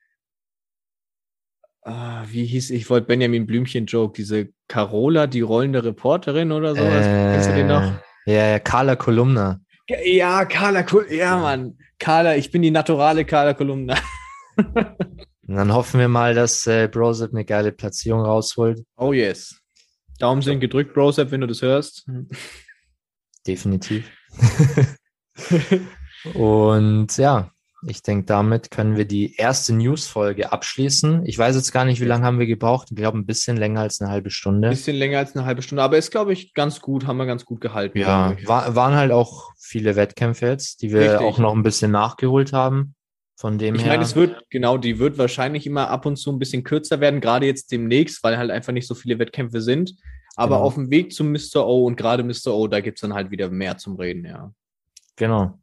ah, wie hieß, ich wollte Benjamin Blümchen-Joke, diese Carola, die rollende Reporterin oder sowas. Kennst du den noch? Äh, Ja, ja, Carla Kolumna. Ja, Carla, ja, Mann. Carla, ich bin die naturale Carla Kolumna. Und dann hoffen wir mal, dass äh, Brosip eine geile Platzierung rausholt. Oh yes. Daumen sind gedrückt, Brosep, wenn du das hörst. Definitiv. Und ja, ich denke, damit können wir die erste News-Folge abschließen. Ich weiß jetzt gar nicht, wie lange haben wir gebraucht. Ich glaube, ein bisschen länger als eine halbe Stunde. Bisschen länger als eine halbe Stunde, aber ist, glaube ich, ganz gut, haben wir ganz gut gehalten. Ja, war, waren halt auch viele Wettkämpfe jetzt, die wir Richtig. auch noch ein bisschen nachgeholt haben. Von dem Ich her. meine, es wird, genau, die wird wahrscheinlich immer ab und zu ein bisschen kürzer werden, gerade jetzt demnächst, weil halt einfach nicht so viele Wettkämpfe sind. Aber Genau. auf dem Weg zum Mr. O und gerade Mr. O, da gibt es dann halt wieder mehr zum Reden, ja. Genau.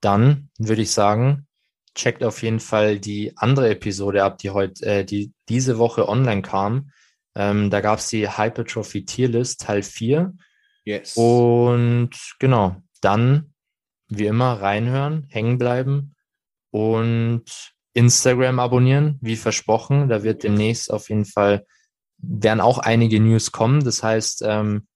Dann würde ich sagen, checkt auf jeden Fall die andere Episode ab, die heute, äh, die diese Woche online kam. Ähm, da gab es die Hypertrophy Tierlist Teil 4. Yes. Und genau, dann wie immer reinhören, hängen bleiben und Instagram abonnieren, wie versprochen. Da wird demnächst auf jeden Fall, werden auch einige News kommen. Das heißt, ähm,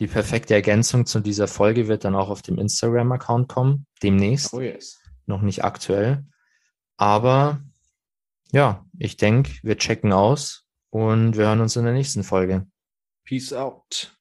die perfekte Ergänzung zu dieser Folge wird dann auch auf dem Instagram-Account kommen, demnächst, oh yes. noch nicht aktuell. Aber ja, ich denke, wir checken aus und wir hören uns in der nächsten Folge. Peace out.